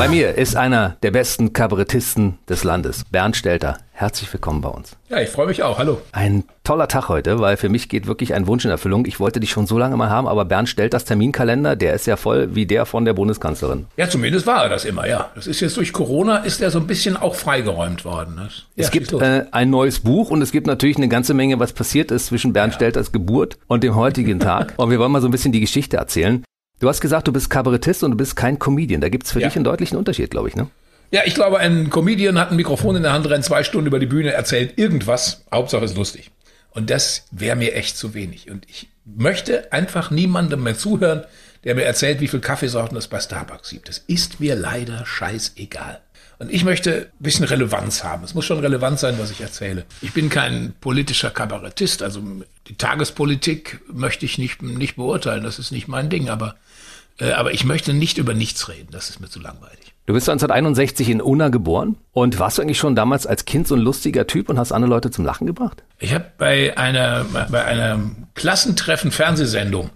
Bei mir ist einer der besten Kabarettisten des Landes, Bernd Stelter. Herzlich willkommen bei uns. Ja, ich freue mich auch. Hallo. Ein toller Tag heute, weil für mich geht wirklich ein Wunsch in Erfüllung. Ich wollte dich schon so lange mal haben, aber Bernd Stelters Terminkalender, der ist ja voll wie der von der Bundeskanzlerin. Ja, zumindest war er das immer, ja. Das ist jetzt durch Corona, ist er so ein bisschen auch freigeräumt worden. Das, es ja, gibt äh, ein neues Buch und es gibt natürlich eine ganze Menge, was passiert ist zwischen Bernd ja. Stelters Geburt und dem heutigen Tag. und wir wollen mal so ein bisschen die Geschichte erzählen. Du hast gesagt, du bist Kabarettist und du bist kein Comedian. Da gibt es für ja. dich einen deutlichen Unterschied, glaube ich, ne? Ja, ich glaube, ein Comedian hat ein Mikrofon in der Hand, rennt zwei Stunden über die Bühne, erzählt irgendwas. Hauptsache ist lustig. Und das wäre mir echt zu wenig. Und ich möchte einfach niemandem mehr zuhören, der mir erzählt, wie viel Kaffeesorten es bei Starbucks gibt. Das ist mir leider scheißegal. Und ich möchte ein bisschen Relevanz haben. Es muss schon relevant sein, was ich erzähle. Ich bin kein politischer Kabarettist, also die Tagespolitik möchte ich nicht, nicht beurteilen, das ist nicht mein Ding, aber, aber ich möchte nicht über nichts reden, das ist mir zu langweilig. Du bist 1961 in Unna geboren und warst du eigentlich schon damals als Kind so ein lustiger Typ und hast andere Leute zum Lachen gebracht? Ich habe bei einer, bei einer Klassentreffen Fernsehsendung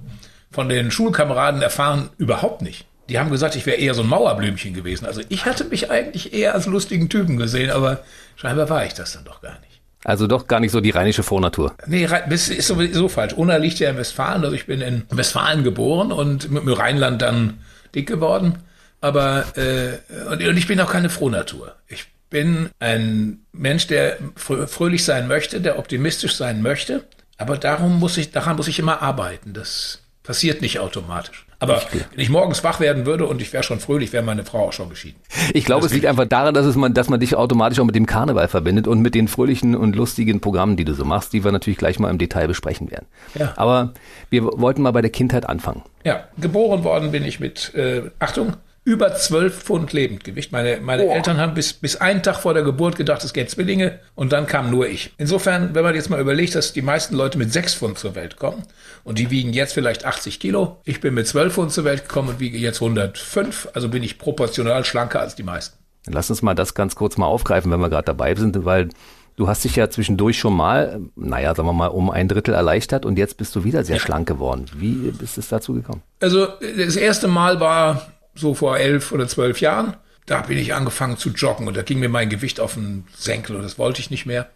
von den Schulkameraden erfahren, überhaupt nicht die haben gesagt, ich wäre eher so ein Mauerblümchen gewesen. Also ich hatte mich eigentlich eher als lustigen Typen gesehen, aber scheinbar war ich das dann doch gar nicht. Also doch gar nicht so die rheinische Vornatur. Nee, das ist sowieso falsch. Unna liegt ja in Westfalen, also ich bin in Westfalen geboren und mit dem Rheinland dann dick geworden. Aber äh, und ich bin auch keine Frohnatur. Ich bin ein Mensch, der fröhlich sein möchte, der optimistisch sein möchte. Aber darum muss ich, daran muss ich immer arbeiten. Das passiert nicht automatisch. Aber wenn ich morgens wach werden würde und ich wäre schon fröhlich, wäre meine Frau auch schon geschieden. Ich glaube, es liegt einfach daran, dass, es man, dass man dich automatisch auch mit dem Karneval verbindet und mit den fröhlichen und lustigen Programmen, die du so machst, die wir natürlich gleich mal im Detail besprechen werden. Ja. Aber wir wollten mal bei der Kindheit anfangen. Ja, geboren worden bin ich mit, äh, Achtung, über 12 Pfund Lebendgewicht. Meine, meine Eltern haben bis, bis einen Tag vor der Geburt gedacht, es gäbe Zwillinge und dann kam nur ich. Insofern, wenn man jetzt mal überlegt, dass die meisten Leute mit 6 Pfund zur Welt kommen und die wiegen jetzt vielleicht 80 Kilo. Ich bin mit 12 Pfund zur Welt gekommen und wiege jetzt 105, also bin ich proportional schlanker als die meisten. Lass uns mal das ganz kurz mal aufgreifen, wenn wir gerade dabei sind, weil Du hast dich ja zwischendurch schon mal, naja, sagen wir mal, um ein Drittel erleichtert und jetzt bist du wieder sehr ja. schlank geworden. Wie ist es dazu gekommen? Also das erste Mal war so vor elf oder zwölf Jahren. Da bin ich angefangen zu joggen und da ging mir mein Gewicht auf den Senkel und das wollte ich nicht mehr.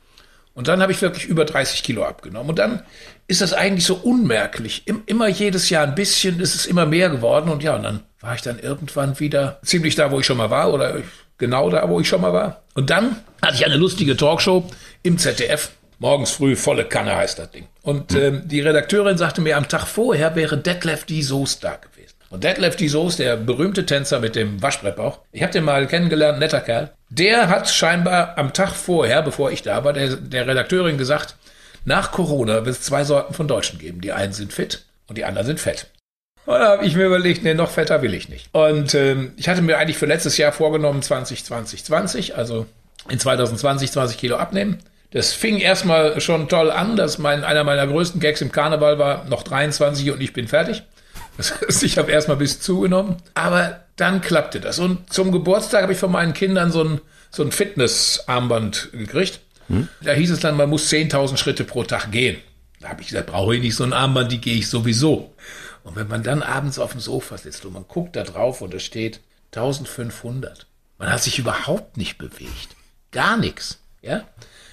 Und dann habe ich wirklich über 30 Kilo abgenommen. Und dann ist das eigentlich so unmerklich. Immer jedes Jahr ein bisschen ist es immer mehr geworden. Und ja, und dann war ich dann irgendwann wieder ziemlich da, wo ich schon mal war oder genau da, wo ich schon mal war. Und dann hatte ich eine lustige Talkshow im ZDF. Morgens früh, volle Kanne heißt das Ding. Und hm. ähm, die Redakteurin sagte mir, am Tag vorher wäre Detlef die Soest da gewesen. Und Detlef Soos, der berühmte Tänzer mit dem Waschbrettbauch, ich habe den mal kennengelernt, netter Kerl, der hat scheinbar am Tag vorher, bevor ich da war, der, der Redakteurin gesagt, nach Corona wird es zwei Sorten von Deutschen geben. Die einen sind fit und die anderen sind fett. Und da habe ich mir überlegt, nee, noch fetter will ich nicht. Und ähm, ich hatte mir eigentlich für letztes Jahr vorgenommen, 2020, 20, also in 2020 20 Kilo abnehmen. Das fing erstmal schon toll an, dass mein, einer meiner größten Gags im Karneval war, noch 23 und ich bin fertig. Das heißt, ich habe erstmal ein bisschen zugenommen, aber dann klappte das. Und zum Geburtstag habe ich von meinen Kindern so ein, so ein Fitnessarmband gekriegt. Hm? Da hieß es dann, man muss 10.000 Schritte pro Tag gehen. Da habe ich gesagt, brauche ich nicht so ein Armband, die gehe ich sowieso. Und wenn man dann abends auf dem Sofa sitzt und man guckt da drauf und es steht 1500, man hat sich überhaupt nicht bewegt. Gar nichts. Ja?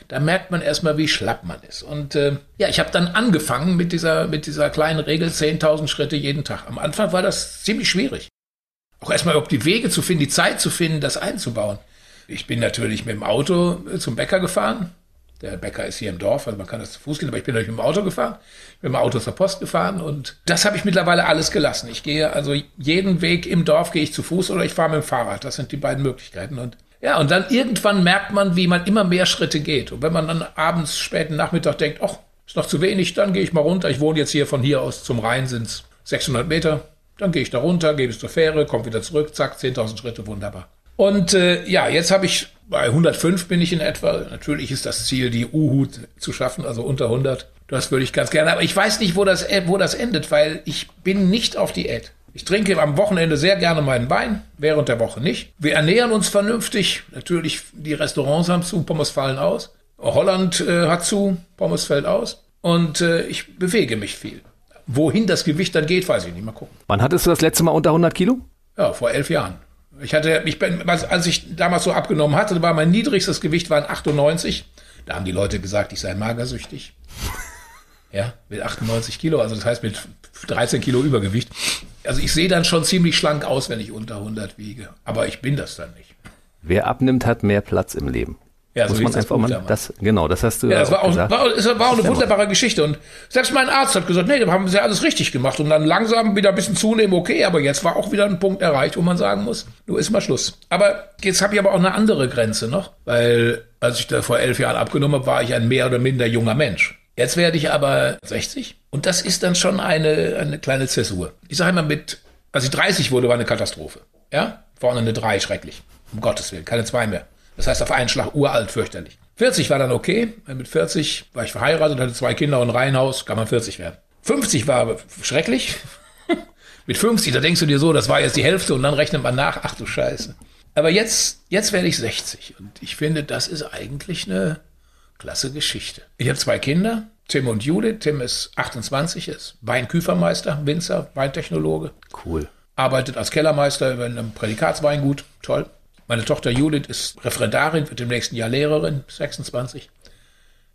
Da merkt man erstmal, wie schlapp man ist. Und äh, ja, ich habe dann angefangen mit dieser, mit dieser kleinen Regel 10.000 Schritte jeden Tag. Am Anfang war das ziemlich schwierig. Auch erstmal ob die Wege zu finden, die Zeit zu finden, das einzubauen. Ich bin natürlich mit dem Auto äh, zum Bäcker gefahren. Der Bäcker ist hier im Dorf, also man kann das zu Fuß gehen, aber ich bin natürlich mit dem Auto gefahren. Ich bin mit dem Auto zur Post gefahren und das habe ich mittlerweile alles gelassen. Ich gehe also jeden Weg im Dorf gehe ich zu Fuß oder ich fahre mit dem Fahrrad. Das sind die beiden Möglichkeiten. Und ja, und dann irgendwann merkt man, wie man immer mehr Schritte geht. Und wenn man dann abends, späten Nachmittag denkt, ach, ist noch zu wenig, dann gehe ich mal runter. Ich wohne jetzt hier von hier aus zum Rhein, sind es 600 Meter. Dann gehe ich da runter, gebe es zur Fähre, komme wieder zurück, zack, 10.000 Schritte, wunderbar. Und äh, ja, jetzt habe ich, bei 105 bin ich in etwa. Natürlich ist das Ziel, die U-Hut zu schaffen, also unter 100. Das würde ich ganz gerne. Aber ich weiß nicht, wo das, wo das endet, weil ich bin nicht auf Diät. Ich trinke am Wochenende sehr gerne meinen Wein, während der Woche nicht. Wir ernähren uns vernünftig. Natürlich, die Restaurants haben zu, Pommes fallen aus. Holland äh, hat zu, Pommes fällt aus. und äh, ich bewege mich viel. Wohin das Gewicht dann geht, weiß ich nicht. Mal gucken. Wann hattest du das letzte Mal unter 100 Kilo? Ja, vor elf Jahren. Ich hatte, ich bin, als ich damals so abgenommen hatte, war mein niedrigstes Gewicht waren 98. Da haben die Leute gesagt, ich sei magersüchtig. Ja, mit 98 Kilo, also das heißt mit 13 Kilo Übergewicht. Also ich sehe dann schon ziemlich schlank aus, wenn ich unter 100 wiege. Aber ich bin das dann nicht. Wer abnimmt, hat mehr Platz im Leben. Ja, Muss so man hieß das einfach mal, das, genau, das hast du Ja, das war auch, gesagt. war, es war auch eine wunderbare Geschichte. Und selbst mein Arzt hat gesagt, nee, da haben sie alles richtig gemacht. Und dann langsam wieder ein bisschen zunehmen, okay, aber jetzt war auch wieder ein Punkt erreicht, wo man sagen muss, nun ist mal Schluss. Aber jetzt habe ich aber auch eine andere Grenze noch, weil als ich da vor elf Jahren abgenommen habe, war ich ein mehr oder minder junger Mensch. Jetzt werde ich aber 60 und das ist dann schon eine, eine kleine Zäsur. Ich sage immer mit, als ich 30 wurde, war eine Katastrophe. Ja, vorne eine 3, schrecklich. Um Gottes Willen, keine 2 mehr. Das heißt auf einen Schlag uralt, fürchterlich. 40 war dann okay. Mit 40 war ich verheiratet, hatte zwei Kinder und ein Reihenhaus, kann man 40 werden. 50 war schrecklich. Mit 50, da denkst du dir so, das war jetzt die Hälfte und dann rechnet man nach, ach du Scheiße. Aber jetzt, jetzt werde ich 60 und ich finde, das ist eigentlich eine klasse Geschichte. Ich habe zwei Kinder, Tim und Judith. Tim ist 28, ist Weinküfermeister, Winzer, Weintechnologe Cool. arbeitet als Kellermeister über einem Prädikatsweingut. Toll. Meine Tochter Judith ist Referendarin, wird im nächsten Jahr Lehrerin, 26.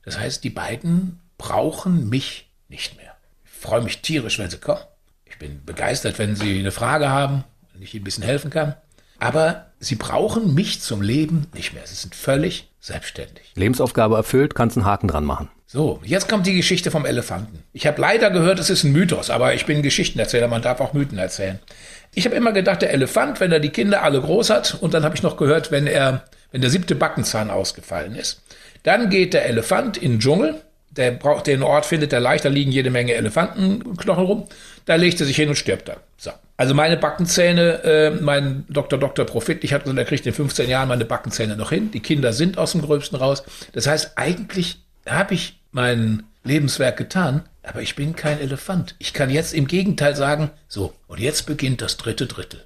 Das heißt, die beiden brauchen mich nicht mehr. Ich freue mich tierisch, wenn sie kommen. Ich bin begeistert, wenn sie eine Frage haben, wenn ich ihnen ein bisschen helfen kann. Aber sie brauchen mich zum Leben nicht mehr. Sie sind völlig selbstständig. Lebensaufgabe erfüllt, kannst einen Haken dran machen. So, jetzt kommt die Geschichte vom Elefanten. Ich habe leider gehört, es ist ein Mythos, aber ich bin Geschichtenerzähler, man darf auch Mythen erzählen. Ich habe immer gedacht, der Elefant, wenn er die Kinder alle groß hat, und dann habe ich noch gehört, wenn er, wenn der siebte Backenzahn ausgefallen ist, dann geht der Elefant in den Dschungel, der braucht den Ort, findet er leicht, da liegen jede Menge Elefantenknochen rum, da legt er sich hin und stirbt dann. So. Also meine Backenzähne, äh, mein Dr. Dr. Profit, ich hatte gesagt, er kriegt in 15 Jahren meine Backenzähne noch hin. Die Kinder sind aus dem Gröbsten raus. Das heißt, eigentlich habe ich mein Lebenswerk getan, aber ich bin kein Elefant. Ich kann jetzt im Gegenteil sagen, so, und jetzt beginnt das dritte Drittel.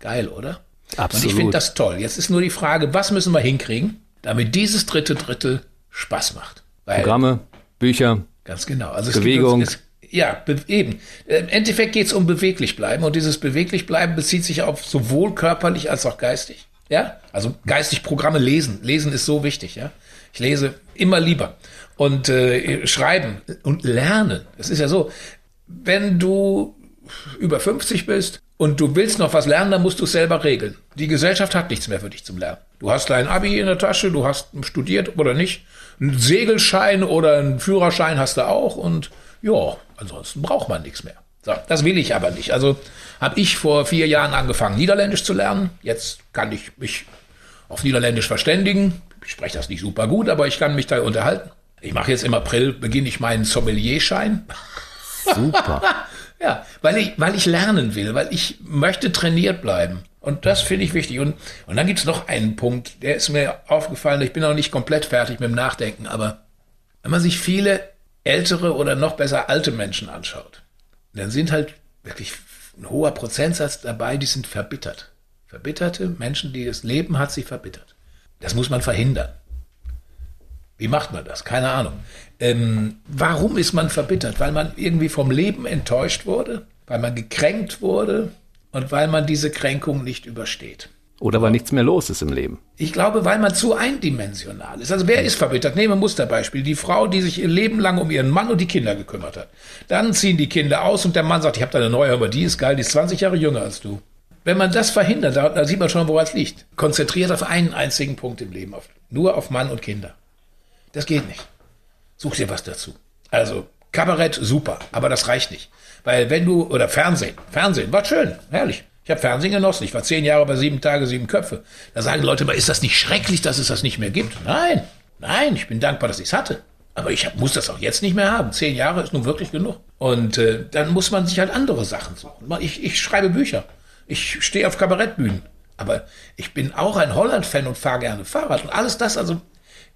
Geil, oder? Und Absolut. ich finde das toll. Jetzt ist nur die Frage, was müssen wir hinkriegen, damit dieses dritte Drittel Spaß macht? Weil, Programme, Bücher, Ganz genau. Also es Bewegung. Gibt, es, ja, be eben. Äh, Im Endeffekt geht es um beweglich bleiben und dieses beweglich bleiben bezieht sich auf sowohl körperlich als auch geistig. Ja, also geistig Programme lesen. Lesen ist so wichtig. Ja, ich lese immer lieber und äh, schreiben und lernen. Es ist ja so, wenn du über 50 bist und du willst noch was lernen, dann musst du es selber regeln. Die Gesellschaft hat nichts mehr für dich zum Lernen. Du hast dein Abi in der Tasche, du hast studiert oder nicht. Einen Segelschein oder einen Führerschein hast du auch und ja, ansonsten braucht man nichts mehr. So, das will ich aber nicht. Also habe ich vor vier Jahren angefangen, Niederländisch zu lernen. Jetzt kann ich mich auf Niederländisch verständigen. Ich spreche das nicht super gut, aber ich kann mich da unterhalten. Ich mache jetzt im April, beginne ich meinen Sommelierschein. super. Ja, weil ich, weil ich lernen will, weil ich möchte trainiert bleiben. Und das finde ich wichtig. Und, und dann gibt's noch einen Punkt, der ist mir aufgefallen. Ich bin noch nicht komplett fertig mit dem Nachdenken, aber wenn man sich viele ältere oder noch besser alte Menschen anschaut, dann sind halt wirklich ein hoher Prozentsatz dabei, die sind verbittert. Verbitterte Menschen, die das Leben hat sie verbittert. Das muss man verhindern. Wie macht man das? Keine Ahnung. Ähm, warum ist man verbittert? Weil man irgendwie vom Leben enttäuscht wurde, weil man gekränkt wurde und weil man diese Kränkung nicht übersteht. Oder weil nichts mehr los ist im Leben. Ich glaube, weil man zu eindimensional ist. Also wer ist verbittert? Nehmen wir Musterbeispiel. Die Frau, die sich ihr Leben lang um ihren Mann und die Kinder gekümmert hat. Dann ziehen die Kinder aus und der Mann sagt, ich habe da eine neue, aber die ist geil, die ist 20 Jahre jünger als du. Wenn man das verhindert, da, da sieht man schon, woran es liegt. Konzentriert auf einen einzigen Punkt im Leben, auf, nur auf Mann und Kinder. Das geht nicht. Such dir was dazu. Also, Kabarett, super, aber das reicht nicht. Weil wenn du, oder Fernsehen, Fernsehen, war schön, herrlich. Ich habe Fernsehen genossen. Ich war zehn Jahre bei sieben Tage, sieben Köpfe. Da sagen Leute mal, ist das nicht schrecklich, dass es das nicht mehr gibt? Nein, nein, ich bin dankbar, dass ich es hatte. Aber ich hab, muss das auch jetzt nicht mehr haben. Zehn Jahre ist nun wirklich genug. Und äh, dann muss man sich halt andere Sachen suchen. Ich, ich schreibe Bücher. Ich stehe auf Kabarettbühnen. Aber ich bin auch ein Holland-Fan und fahre gerne Fahrrad. Und alles das, also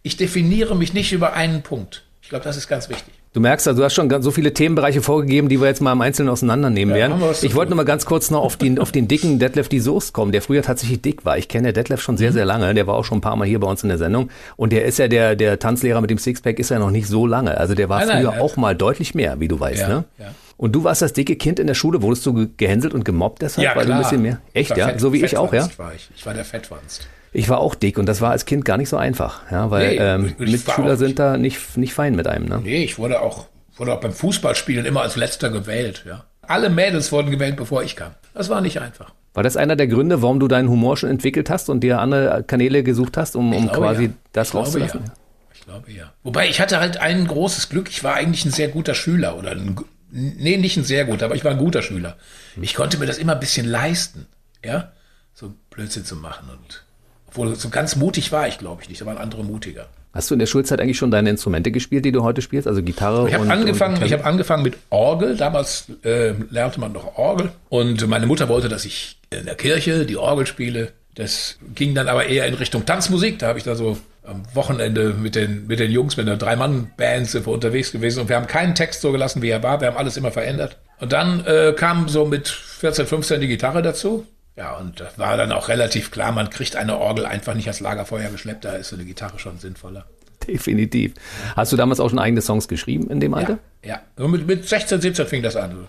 ich definiere mich nicht über einen Punkt. Ich glaube, das ist ganz wichtig. Du merkst, also du hast schon so viele Themenbereiche vorgegeben, die wir jetzt mal im Einzelnen auseinandernehmen Ja, werden. Ich wollte noch mal ganz kurz noch auf den, auf den dicken Detlef die Soest kommen, der früher tatsächlich dick war. Ich kenne Detlef schon Mhm. sehr, sehr lange. Der war auch schon ein paar Mal hier bei uns in der Sendung. Und der ist ja der, der Tanzlehrer mit dem Sixpack ist ja noch nicht so lange. Also der war Nein, nein, früher ja. auch mal deutlich mehr, wie du weißt, Ja, ne? ja. Und du warst das dicke Kind in der Schule, wurdest du ge- gehänselt und gemobbt deshalb, weil du ein bisschen mehr. Echt, ja? So wie ich auch, ja? War ich. ich war der Fettwanst. Ich war auch dick und das war als Kind gar nicht so einfach, ja, weil Nee, ähm, Mitschüler sind da nicht, nicht fein mit einem, ne? Nee, ich wurde auch, wurde auch beim Fußballspielen immer als letzter gewählt. Ja. Alle Mädels wurden gewählt, bevor ich kam. Das war nicht einfach. War das einer der Gründe, warum du deinen Humor schon entwickelt hast und dir andere Kanäle gesucht hast, um, um glaube, quasi ja. das ich glaube, rauszulassen? Ja. Ich glaube ja. Wobei ich hatte halt ein großes Glück. Ich war eigentlich ein sehr guter Schüler oder ein, nee, nicht ein sehr guter, aber ich war ein guter Schüler. Ich konnte mir das immer ein bisschen leisten, ja, so Blödsinn zu machen und obwohl so ganz mutig war ich, glaube ich nicht. Da waren andere mutiger. Hast du in der Schulzeit eigentlich schon deine Instrumente gespielt, die du heute spielst, also Gitarre Ich habe und angefangen, und ich habe angefangen mit Orgel. Damals äh, lernte man noch Orgel. Und meine Mutter wollte, dass ich in der Kirche die Orgel spiele. Das ging dann aber eher in Richtung Tanzmusik. Da habe ich da so am Wochenende mit den, mit den Jungs, mit einer Drei-Mann-Band sind wir unterwegs gewesen. Und wir haben keinen Text so gelassen, wie er war. Wir haben alles immer verändert. Und dann äh, kam so mit 14, 15 die Gitarre dazu. Ja, und das war dann auch relativ klar, man kriegt eine Orgel einfach nicht als Lagerfeuer geschleppt. Da ist so eine Gitarre schon sinnvoller. definitiv. Hast du damals auch schon eigene Songs geschrieben in dem Alter? Ja, ja. Mit, mit 16, 17 fing das an.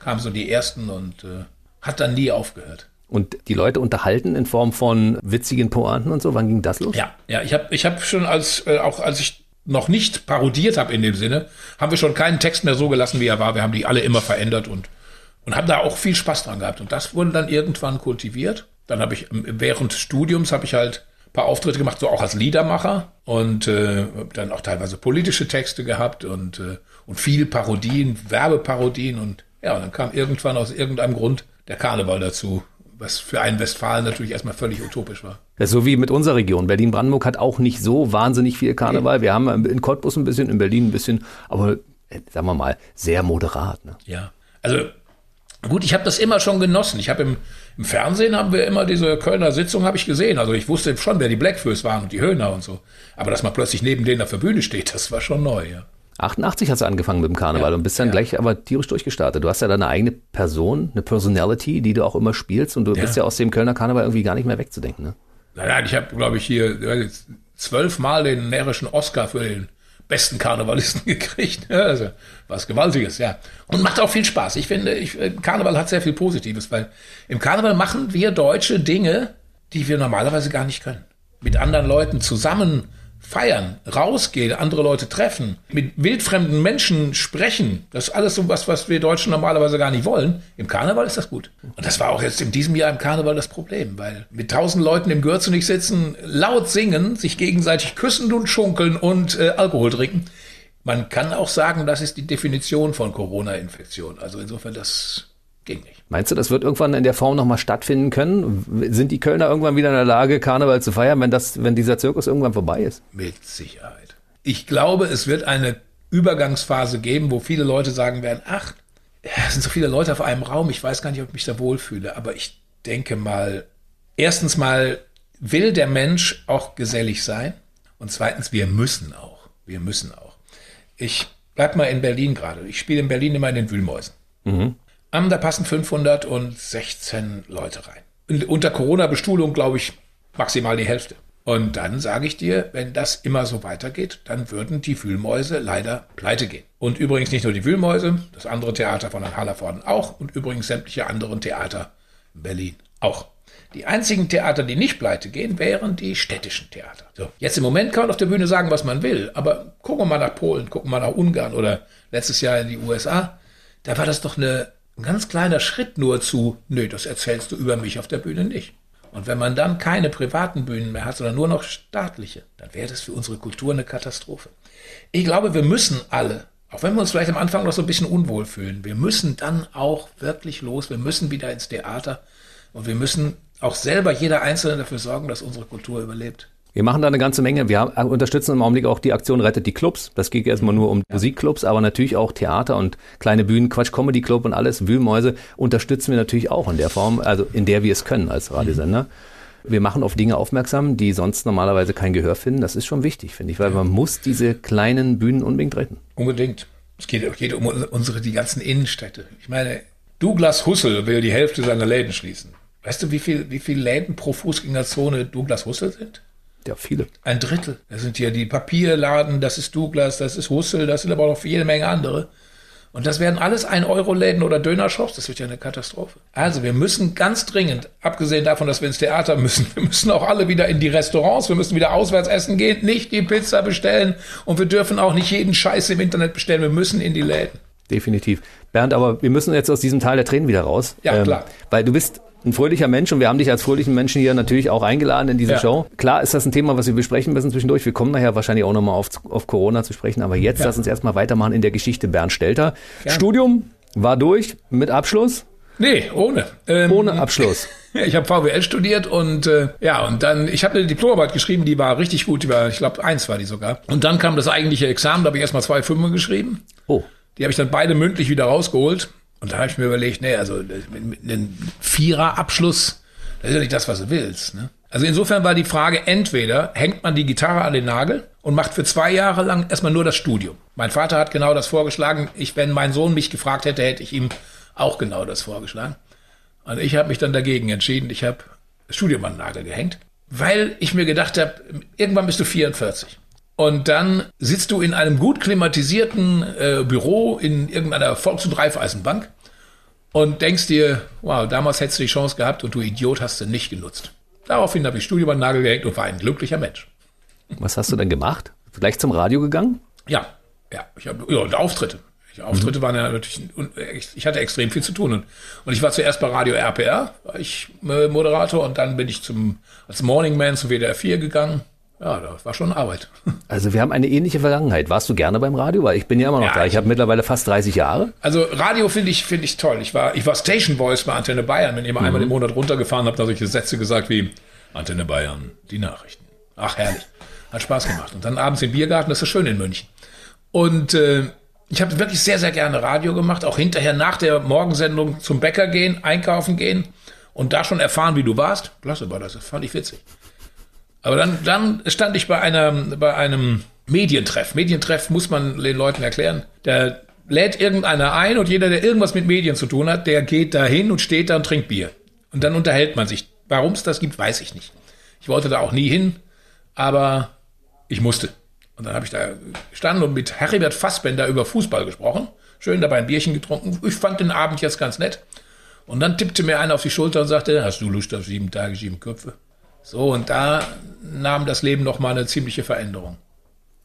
Kamen so die ersten und äh, hat dann nie aufgehört. Und die Leute unterhalten in Form von witzigen Pointen und so. Wann ging das los? Ja, ja, ich habe ich hab schon als, äh, auch als ich noch nicht parodiert habe in dem Sinne, haben wir schon keinen Text mehr so gelassen, wie er war. Wir haben die alle immer verändert und, und haben da auch viel Spaß dran gehabt. Und das wurde dann irgendwann kultiviert. Dann habe ich ähm, während des Studiums habe ich halt ein paar Auftritte gemacht, so auch als Liedermacher und äh, dann auch teilweise politische Texte gehabt und, äh, und viel Parodien, Werbeparodien und ja, und dann kam irgendwann aus irgendeinem Grund der Karneval dazu, was für einen Westfalen natürlich erstmal völlig utopisch war. Das ist so wie mit unserer Region. Berlin-Brandenburg hat auch nicht so wahnsinnig viel Karneval. Wir haben in Cottbus ein bisschen, in Berlin ein bisschen, aber äh, sagen wir mal, sehr moderat. Ne? Ja, also gut, ich habe das immer schon genossen. Ich habe im, im Fernsehen haben wir immer diese Kölner Sitzung habe ich gesehen. Also ich wusste schon, wer die Blackfoes waren und die Höhner und so. Aber dass man plötzlich neben denen auf der Bühne steht, das war schon neu. Ja. 88 hast du angefangen mit dem Karneval Ja, und bist dann ja. gleich aber tierisch durchgestartet. Du hast ja deine eigene Person, eine Personality, die du auch immer spielst und du bist ja aus dem Kölner Karneval irgendwie gar nicht mehr wegzudenken. Ne? Nein, nein, ich habe, glaube ich, hier zwölfmal den närrischen Oscar für den besten Karnevalisten gekriegt. Also was Gewaltiges, ja. Und macht auch viel Spaß. Ich finde, ich, äh, Karneval hat sehr viel Positives, weil im Karneval machen wir Deutsche Dinge, die wir normalerweise gar nicht können. Mit anderen Leuten zusammen feiern, rausgehen, andere Leute treffen, mit wildfremden Menschen sprechen. Das ist alles so was, was wir Deutschen normalerweise gar nicht wollen. Im Karneval ist das gut. Und das war auch jetzt in diesem Jahr im Karneval das Problem, weil mit tausend Leuten im Gürzenich sitzen, laut singen, sich gegenseitig küssen und schunkeln und äh, Alkohol trinken. Man kann auch sagen, das ist die Definition von Corona-Infektion. Also insofern, das ging nicht. Meinst du, das wird irgendwann in der Form nochmal stattfinden können? Sind die Kölner irgendwann wieder in der Lage, Karneval zu feiern, wenn, das, wenn dieser Zirkus irgendwann vorbei ist? Mit Sicherheit. Ich glaube, es wird eine Übergangsphase geben, wo viele Leute sagen werden, ach, es sind so viele Leute auf einem Raum, ich weiß gar nicht, ob ich mich da wohlfühle. Aber ich denke mal, erstens mal will der Mensch auch gesellig sein. Und zweitens, wir müssen auch. Wir müssen auch. Ich bleib mal in Berlin gerade. Ich spiele in Berlin immer in den Wühlmäusen. Ähm, da passen 516 Leute rein. Und unter Corona-Bestuhlung, glaube ich, maximal die Hälfte. Und dann sage ich dir, wenn das immer so weitergeht, dann würden die Wühlmäuse leider pleite gehen. Und übrigens nicht nur die Wühlmäuse, das andere Theater von Herrn Hallervorden auch und übrigens sämtliche anderen Theater in Berlin auch. Die einzigen Theater, die nicht pleite gehen, wären die städtischen Theater. So, jetzt im Moment kann man auf der Bühne sagen, was man will, aber gucken wir mal nach Polen, gucken wir mal nach Ungarn oder letztes Jahr in die USA. Da war das doch eine, ein ganz kleiner Schritt nur zu, nö, das erzählst du über mich auf der Bühne nicht. Und wenn man dann keine privaten Bühnen mehr hat, sondern nur noch staatliche, dann wäre das für unsere Kultur eine Katastrophe. Ich glaube, wir müssen alle, auch wenn wir uns vielleicht am Anfang noch so ein bisschen unwohl fühlen, wir müssen dann auch wirklich los, wir müssen wieder ins Theater und wir müssen auch selber jeder Einzelne dafür sorgen, dass unsere Kultur überlebt. Wir machen da eine ganze Menge. Wir haben, unterstützen im Augenblick auch die Aktion Rettet die Clubs. Das geht erstmal nur um Musikclubs, aber natürlich auch Theater und kleine Bühnen, Quatsch Comedy Club und alles, Wühlmäuse unterstützen wir natürlich auch in der Form, also in der wir es können als Radiosender. Wir machen auf Dinge aufmerksam, die sonst normalerweise kein Gehör finden. Das ist schon wichtig, finde ich, weil man muss diese kleinen Bühnen unbedingt retten. Unbedingt. Es geht, geht um unsere, die ganzen Innenstädte. Ich meine, Douglas Hussel will die Hälfte seiner Läden schließen. Weißt du, wie viel, wie viel Läden pro Fußgängerzone Douglas Hussel sind? Ja, viele. Ein Drittel. Das sind ja die Papierladen, das ist Douglas, das ist Hussel, das sind aber auch noch jede Menge andere. Und das werden alles 1-Euro-Läden oder Dönershops. Das wird ja eine Katastrophe. Also wir müssen ganz dringend, abgesehen davon, dass wir ins Theater müssen, wir müssen auch alle wieder in die Restaurants, wir müssen wieder auswärts essen gehen, nicht die Pizza bestellen und wir dürfen auch nicht jeden Scheiß im Internet bestellen. Wir müssen in die Läden. Definitiv. Bernd, aber wir müssen jetzt aus diesem Teil der Tränen wieder raus. Ja, ähm, klar. Weil du bist ein fröhlicher Mensch und wir haben dich als fröhlichen Menschen hier natürlich auch eingeladen in diese ja. Show. Klar ist das ein Thema, was wir besprechen müssen zwischendurch. Wir kommen nachher wahrscheinlich auch nochmal auf, auf Corona zu sprechen, aber jetzt ja. lass uns erstmal weitermachen in der Geschichte Bernd Stelter. Ja. Studium war durch mit Abschluss. Nee, ohne. Ähm, ohne Abschluss. Ich habe VWL studiert und äh, ja, und dann, ich habe eine Diplomarbeit geschrieben, die war richtig gut, die war, ich glaube, eins war die sogar. Und dann kam das eigentliche Examen, da habe ich erstmal zwei Fünfer geschrieben. Oh. Die habe ich dann beide mündlich wieder rausgeholt. Und da habe ich mir überlegt, nee, also mit einem Vierer-Abschluss, das ist ja nicht das, was du willst. Ne? Also insofern war die Frage, entweder hängt man die Gitarre an den Nagel und macht für zwei Jahre lang erstmal nur das Studium. Mein Vater hat genau das vorgeschlagen. Ich, wenn mein Sohn mich gefragt hätte, hätte ich ihm auch genau das vorgeschlagen. Und ich habe mich dann dagegen entschieden. Ich habe das Studium an den Nagel gehängt, weil ich mir gedacht habe, irgendwann bist du 44. Und dann sitzt du in einem gut klimatisierten äh, Büro in irgendeiner Volks- und Raiffeisenbank und denkst dir, wow, damals hättest du die Chance gehabt und du Idiot hast sie nicht genutzt. Daraufhin habe ich Studium an den Nagel gehängt und war ein glücklicher Mensch. Was hast du denn gemacht? Vielleicht zum Radio gegangen? Ja, ja, ich habe ja, und Auftritte. Die Auftritte mhm. waren ja natürlich, ich hatte extrem viel zu tun. Und, und ich war zuerst bei Radio RPR, war ich äh, Moderator, und dann bin ich zum, als Morning Man zum WDR 4 gegangen. Ja, das war schon Arbeit. Also wir haben eine ähnliche Vergangenheit. Warst du gerne beim Radio? Weil ich bin ja immer noch ja, da. Ich, habe mittlerweile fast 30 Jahre. Also Radio finde ich, finde ich toll. Ich war, ich war Station Voice bei Antenne Bayern. Wenn ich mal mhm. einmal im Monat runtergefahren habe, da solche Sätze gesagt wie Antenne Bayern, die Nachrichten. Ach, herrlich. Hat Spaß gemacht. Und dann abends im Biergarten, das ist schön in München. Und äh, ich habe wirklich sehr, sehr gerne Radio gemacht. Auch hinterher nach der Morgensendung zum Bäcker gehen, einkaufen gehen und da schon erfahren, wie du warst. Klasse war das. Das fand ich witzig. Aber dann, dann stand ich bei einem, bei einem Medientreff. Medientreff muss man den Leuten erklären. Da lädt irgendeiner ein und jeder, der irgendwas mit Medien zu tun hat, der geht da hin und steht da und trinkt Bier. Und dann unterhält man sich. Warum es das gibt, weiß ich nicht. Ich wollte da auch nie hin, aber ich musste. Und dann habe ich da gestanden und mit Heribert Fassbender über Fußball gesprochen. Schön dabei ein Bierchen getrunken. Ich fand den Abend jetzt ganz nett. Und dann tippte mir einer auf die Schulter und sagte, hast du Lust auf sieben Tage, sieben Köpfe? So, und da nahm das Leben nochmal eine ziemliche Veränderung.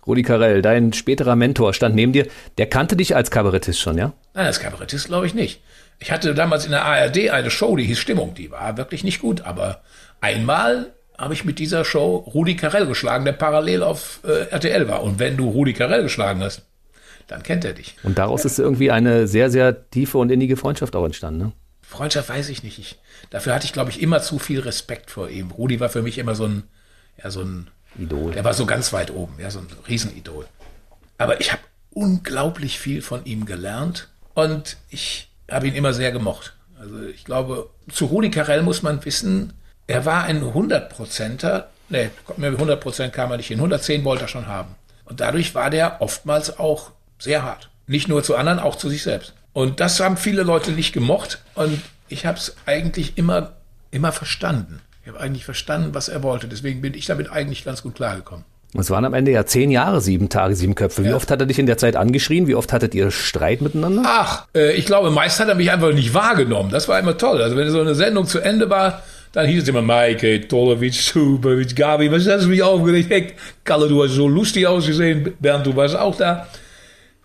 Rudi Carell, dein späterer Mentor, stand neben dir. Der kannte dich als Kabarettist schon, ja? Nein, als Kabarettist glaube ich nicht. Ich hatte damals in der ARD eine Show, die hieß Stimmung. Die war wirklich nicht gut, aber einmal habe ich mit dieser Show Rudi Carell geschlagen, der parallel auf äh, RTL war. Und wenn du Rudi Carell geschlagen hast, dann kennt er dich. Und daraus ist irgendwie eine sehr, sehr tiefe und innige Freundschaft auch entstanden, ne? Freundschaft weiß ich nicht. Ich, dafür hatte ich, glaube ich, immer zu viel Respekt vor ihm. Rudi war für mich immer so ein, ja, so ein Idol. Der war so ganz weit oben, ja, so ein Riesenidol. Aber ich habe unglaublich viel von ihm gelernt und ich habe ihn immer sehr gemocht. Also ich glaube, zu Rudi Carell muss man wissen, er war ein 100%er, ne, 100% kam er nicht hin, 110 wollte er schon haben. Und dadurch war der oftmals auch sehr hart. Nicht nur zu anderen, auch zu sich selbst. Und das haben viele Leute nicht gemocht. Und ich habe es eigentlich immer, immer verstanden. Ich habe eigentlich verstanden, was er wollte. Deswegen bin ich damit eigentlich ganz gut klargekommen. Es waren am Ende ja zehn Jahre, sieben Tage, sieben Köpfe. Wie ja. oft hat er dich in der Zeit angeschrien? Wie oft hattet ihr Streit miteinander? Ach, äh, ich glaube, meist hat er mich einfach nicht wahrgenommen. Das war immer toll. Also wenn so eine Sendung zu Ende war, dann hieß es immer, Maike, Tolovic, Subovic, Gabi, was hast du mich aufgeregt? Hey, Kalle, du hast so lustig ausgesehen. Bernd, du warst auch da.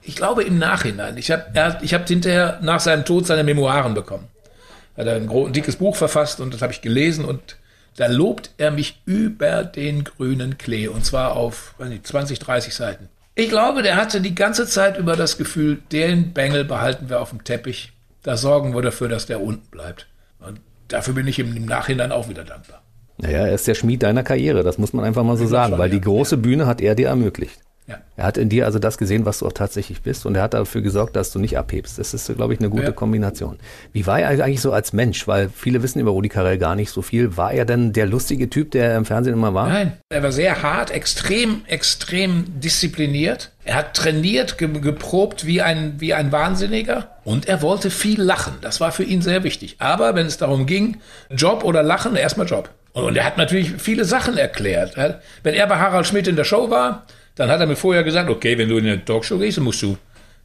Ich glaube im Nachhinein. Ich habe ich hab hinterher nach seinem Tod seine Memoiren bekommen. Er hat ein, ein dickes Buch verfasst und das habe ich gelesen und da lobt er mich über den grünen Klee und zwar auf nicht, 20, 30 Seiten. Ich glaube, der hatte die ganze Zeit über das Gefühl, den Bengel behalten wir auf dem Teppich. Da sorgen wir dafür, dass der unten bleibt. Und dafür bin ich ihm im Nachhinein auch wieder dankbar. Naja, er ist der Schmied deiner Karriere, das muss man einfach mal so sagen, weil die große Bühne hat er dir ermöglicht. Ja. Er hat in dir also das gesehen, was du auch tatsächlich bist und er hat dafür gesorgt, dass du nicht abhebst. Das ist, glaube ich, eine gute ja. Kombination. Wie war er eigentlich so als Mensch? Weil viele wissen über Rudi Carell gar nicht so viel. War er denn der lustige Typ, der im Fernsehen immer war? Nein, er war sehr hart, extrem, extrem diszipliniert. Er hat trainiert, ge geprobt wie ein, wie ein Wahnsinniger und er wollte viel lachen. Das war für ihn sehr wichtig. Aber wenn es darum ging, Job oder Lachen, erstmal Job. Und er hat natürlich viele Sachen erklärt. Wenn er bei Harald Schmidt in der Show war, dann hat er mir vorher gesagt, okay, wenn du in eine Talkshow gehst, dann musst du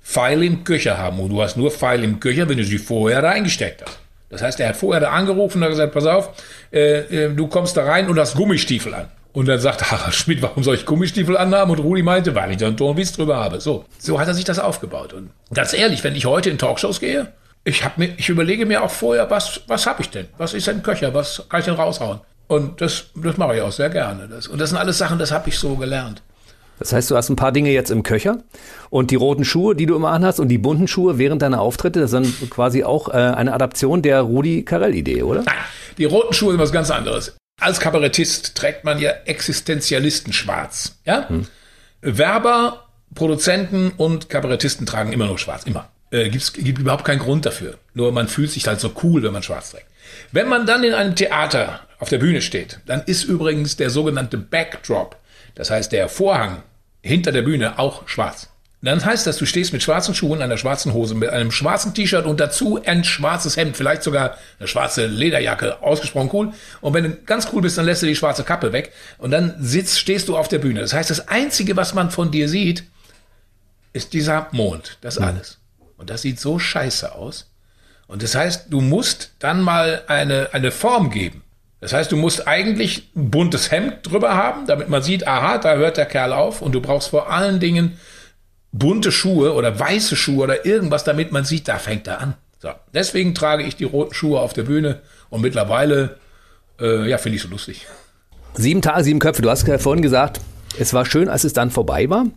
Pfeil im Köcher haben. Und du hast nur Pfeil im Köcher, wenn du sie vorher reingesteckt hast. Das heißt, er hat vorher da angerufen und hat gesagt, pass auf, äh, äh, du kommst da rein und hast Gummistiefel an. Und dann sagt Harald Schmidt, warum soll ich Gummistiefel anhaben? Und Rudi meinte, weil ich da einen Tonwitz drüber habe. So, so hat er sich das aufgebaut. Und ganz ehrlich, wenn ich heute in Talkshows gehe, ich, hab mir, ich überlege mir auch vorher, was, was habe ich denn? Was ist ein Köcher? Was kann ich denn raushauen? Und das, das mache ich auch sehr gerne. Das, und das sind alles Sachen, das habe ich so gelernt. Das heißt, du hast ein paar Dinge jetzt im Köcher und die roten Schuhe, die du immer anhast und die bunten Schuhe während deiner Auftritte, das ist dann quasi auch äh, eine Adaption der Rudi Carell-Idee, oder? Nein, die roten Schuhe sind was ganz anderes. Als Kabarettist trägt man ja Existenzialisten schwarz. Ja? Hm. Werber, Produzenten und Kabarettisten tragen immer nur schwarz, immer. Äh, gibt's, gibt überhaupt keinen Grund dafür. Nur man fühlt sich halt so cool, wenn man schwarz trägt. Wenn man dann in einem Theater auf der Bühne steht, dann ist übrigens der sogenannte Backdrop, das heißt der Vorhang hinter der Bühne auch schwarz. Dann heißt das, du stehst mit schwarzen Schuhen, einer schwarzen Hose, mit einem schwarzen T-Shirt und dazu ein schwarzes Hemd, vielleicht sogar eine schwarze Lederjacke, ausgesprochen cool. Und wenn du ganz cool bist, dann lässt du die schwarze Kappe weg und dann sitzt, stehst du auf der Bühne. Das heißt, das Einzige, was man von dir sieht, ist dieser Mond, das alles. Und das sieht so scheiße aus. Und das heißt, du musst dann mal eine, eine Form geben. Das heißt, du musst eigentlich ein buntes Hemd drüber haben, damit man sieht, aha, da hört der Kerl auf. Und du brauchst vor allen Dingen bunte Schuhe oder weiße Schuhe oder irgendwas, damit man sieht, da fängt er an. So, deswegen trage ich die roten Schuhe auf der Bühne und mittlerweile, äh, ja, finde ich so lustig. Sieben Tage, sieben Köpfe. Du hast ja vorhin gesagt, es war schön, als es dann vorbei war.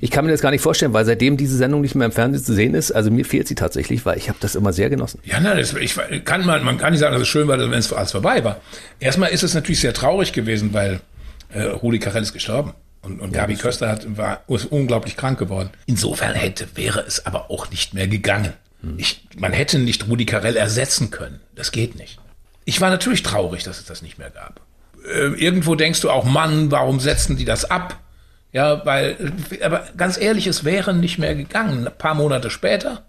Ich kann mir das gar nicht vorstellen, weil seitdem diese Sendung nicht mehr im Fernsehen zu sehen ist, also mir fehlt sie tatsächlich, weil ich habe das immer sehr genossen. Ja, nein, das, ich kann man, man kann nicht sagen, dass es schön war, wenn es alles vorbei war. Erstmal ist es natürlich sehr traurig gewesen, weil äh, Rudi Carell ist gestorben. Und, und ja, Gabi Köster hat, war unglaublich krank geworden. Insofern hätte, wäre es aber auch nicht mehr gegangen. Hm. Ich, man hätte nicht Rudi Carell ersetzen können. Das geht nicht. Ich war natürlich traurig, dass es das nicht mehr gab. Äh, irgendwo denkst du auch, Mann, warum setzen die das ab? Ja, weil, aber ganz ehrlich, es wäre nicht mehr gegangen. Ein paar Monate später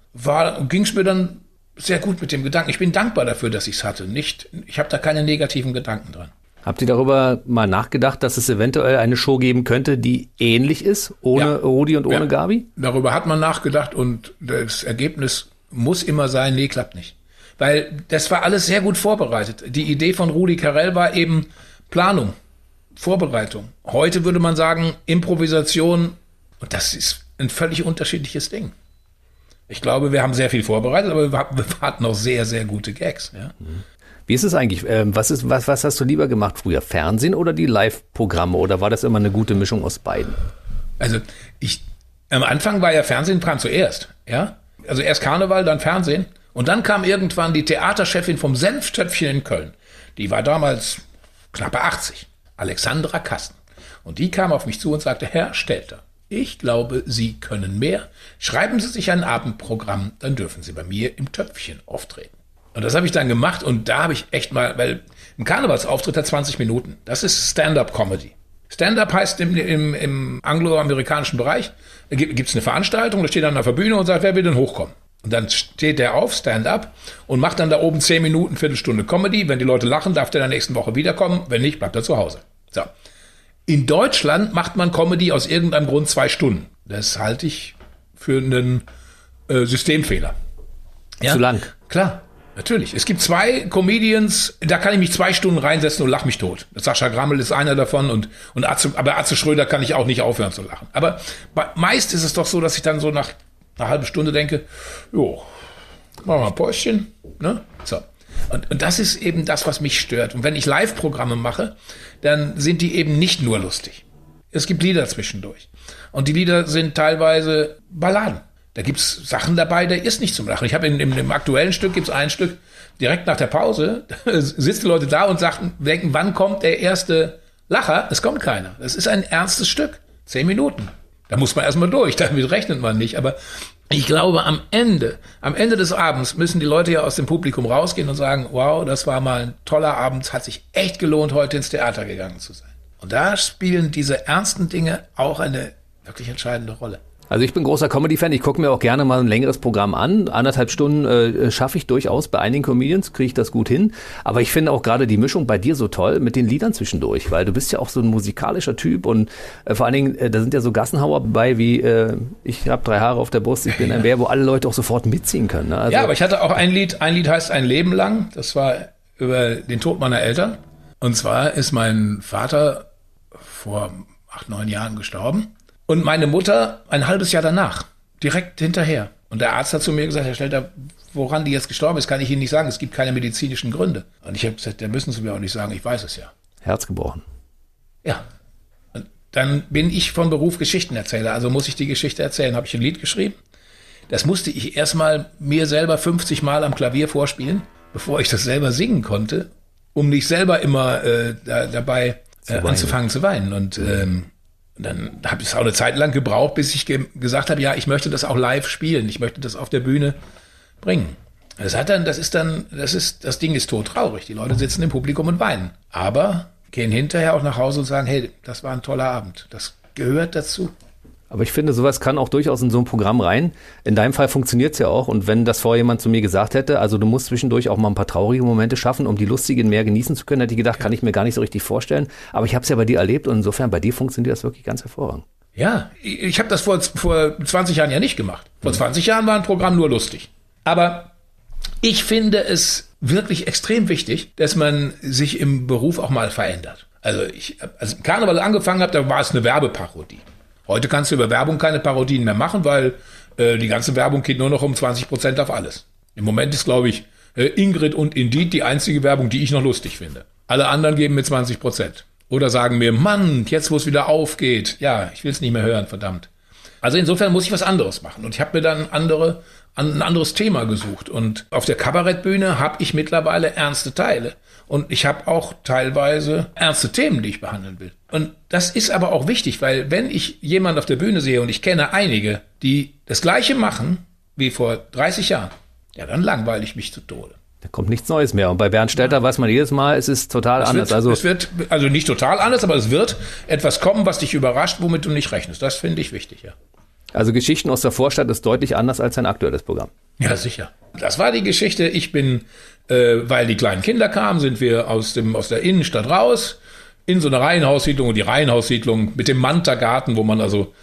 ging es mir dann sehr gut mit dem Gedanken. Ich bin dankbar dafür, dass ich es hatte. Nicht, ich habe da keine negativen Gedanken dran. Habt ihr darüber mal nachgedacht, dass es eventuell eine Show geben könnte, die ähnlich ist, ohne ja. Rudi und ohne ja. Gabi? Darüber hat man nachgedacht und das Ergebnis muss immer sein, nee, klappt nicht. Weil das war alles sehr gut vorbereitet. Die Idee von Rudi Carell war eben Planung. Vorbereitung. Heute würde man sagen Improvisation. Und das ist ein völlig unterschiedliches Ding. Ich glaube, wir haben sehr viel vorbereitet, aber wir hatten auch sehr, sehr gute Gags. Ja. Wie ist es eigentlich? Ähm, was, ist, was, was hast du lieber gemacht früher? Fernsehen oder die Live-Programme? Oder war das immer eine gute Mischung aus beiden? Also ich, am Anfang war ja Fernsehen kam zuerst. Ja? Also erst Karneval, dann Fernsehen. Und dann kam irgendwann die Theaterchefin vom Senftöpfchen in Köln. Die war damals knappe 80. Alexandra Kasten. Und die kam auf mich zu und sagte, Herr Stelter, ich glaube, Sie können mehr. Schreiben Sie sich ein Abendprogramm, dann dürfen Sie bei mir im Töpfchen auftreten. Und das habe ich dann gemacht und da habe ich echt mal, weil ein Karnevalsauftritt hat 20 Minuten. Das ist Stand-up-Comedy. Stand-up heißt im, im, im angloamerikanischen Bereich, da gibt es eine Veranstaltung, da steht dann auf der Bühne und sagt, wer will denn hochkommen? Und dann steht der auf, Stand-up, und macht dann da oben 10 Minuten, Viertelstunde Comedy. Wenn die Leute lachen, darf der in der nächsten Woche wiederkommen. Wenn nicht, bleibt er zu Hause. So. In Deutschland macht man Comedy aus irgendeinem Grund zwei Stunden. Das halte ich für einen äh, Systemfehler. Ja? Zu lang. Klar. Natürlich. Es gibt zwei Comedians, da kann ich mich zwei Stunden reinsetzen und lach mich tot. Sascha Grammel ist einer davon und, und Atze, aber Atze Schröder kann ich auch nicht aufhören zu lachen. Aber meist ist es doch so, dass ich dann so nach einer halben Stunde denke, jo, machen wir ein Päuschen, ne? So. Und, und das ist eben das, was mich stört. Und wenn ich Live-Programme mache, dann sind die eben nicht nur lustig. Es gibt Lieder zwischendurch. Und die Lieder sind teilweise Balladen. Da gibt's Sachen dabei, der ist nicht zum Lachen. Ich habe in, in, im aktuellen Stück gibt's ein Stück, direkt nach der Pause, sitzen Leute da und sagten, denken, wann kommt der erste Lacher? Es kommt keiner. Das ist ein ernstes Stück. Zehn Minuten. Da muss man erstmal durch, damit rechnet man nicht. Aber ich glaube, am Ende, am Ende des Abends müssen die Leute ja aus dem Publikum rausgehen und sagen, wow, das war mal ein toller Abend, hat sich echt gelohnt, heute ins Theater gegangen zu sein. Und da spielen diese ernsten Dinge auch eine wirklich entscheidende Rolle. Also ich bin großer Comedy-Fan. Ich gucke mir auch gerne mal ein längeres Programm an. Anderthalb Stunden äh, schaffe ich durchaus. Bei einigen Comedians kriege ich das gut hin. Aber ich finde auch gerade die Mischung bei dir so toll mit den Liedern zwischendurch, weil du bist ja auch so ein musikalischer Typ und äh, vor allen Dingen, äh, da sind ja so Gassenhauer bei wie äh, ich habe drei Haare auf der Brust, ich bin ein Bär, wo alle Leute auch sofort mitziehen können. Ne? Also ja, aber ich hatte auch ein Lied, ein Lied heißt Ein Leben lang. Das war über den Tod meiner Eltern. Und zwar ist mein Vater vor acht, neun Jahren gestorben. Und meine Mutter ein halbes Jahr danach, direkt hinterher. Und der Arzt hat zu mir gesagt, Herr Stelter, woran die jetzt gestorben ist, kann ich Ihnen nicht sagen. Es gibt keine medizinischen Gründe. Und ich habe gesagt, der müssen Sie mir auch nicht sagen, ich weiß es ja. Herz gebrochen. Ja. Und dann bin ich von Beruf Geschichtenerzähler, also muss ich die Geschichte erzählen. Habe ich ein Lied geschrieben. Das musste ich erstmal mir selber 50 Mal am Klavier vorspielen, bevor ich das selber singen konnte, um nicht selber immer äh, da, dabei äh, anzufangen zu weinen. Und ähm, dann habe ich es auch eine Zeit lang gebraucht, bis ich ge gesagt habe, ja, ich möchte das auch live spielen, ich möchte das auf der Bühne bringen. Das hat dann, das ist dann, das ist, das Ding ist todtraurig. Die Leute sitzen im Publikum und weinen. Aber gehen hinterher auch nach Hause und sagen, hey, das war ein toller Abend. Das gehört dazu. Aber ich finde, sowas kann auch durchaus in so ein Programm rein. In deinem Fall funktioniert es ja auch. Und wenn das vorher jemand zu mir gesagt hätte, also du musst zwischendurch auch mal ein paar traurige Momente schaffen, um die lustigen mehr genießen zu können, hätte ich gedacht, kann ich mir gar nicht so richtig vorstellen. Aber ich habe es ja bei dir erlebt und insofern bei dir funktioniert das wirklich ganz hervorragend. Ja, ich habe das vor, vor 20 Jahren ja nicht gemacht. Vor 20 mhm. Jahren war ein Programm nur lustig. Aber ich finde es wirklich extrem wichtig, dass man sich im Beruf auch mal verändert. Also ich, als Karneval angefangen habe, da war es eine Werbeparodie. Heute kannst du über Werbung keine Parodien mehr machen, weil äh, die ganze Werbung geht nur noch um 20 Prozent auf alles. Im Moment ist, glaube ich, äh, Ingrid und Indeed die einzige Werbung, die ich noch lustig finde. Alle anderen geben mir 20 Prozent. Oder sagen mir, Mann, jetzt wo es wieder aufgeht. Ja, ich will es nicht mehr hören, verdammt. Also insofern muss ich was anderes machen. Und ich habe mir dann andere, ein anderes Thema gesucht. Und auf der Kabarettbühne habe ich mittlerweile ernste Teile. Und ich habe auch teilweise ernste Themen, die ich behandeln will. Und das ist aber auch wichtig, weil wenn ich jemanden auf der Bühne sehe und ich kenne einige, die das Gleiche machen wie vor 30 Jahren, ja, dann langweile ich mich zu Tode. Da kommt nichts Neues mehr. Und bei Bernd Stelter weiß man jedes Mal, es ist total es anders. Wird, also es wird, also nicht total anders, aber es wird etwas kommen, was dich überrascht, womit du nicht rechnest. Das finde ich wichtig, ja. Also Geschichten aus der Vorstadt ist deutlich anders als sein aktuelles Programm. Ja, sicher. Das war die Geschichte. Ich bin äh, weil die kleinen Kinder kamen, sind wir aus, dem, aus der Innenstadt raus in so eine Reihenhaussiedlung und die Reihenhaussiedlung mit dem Manta-Garten, wo man also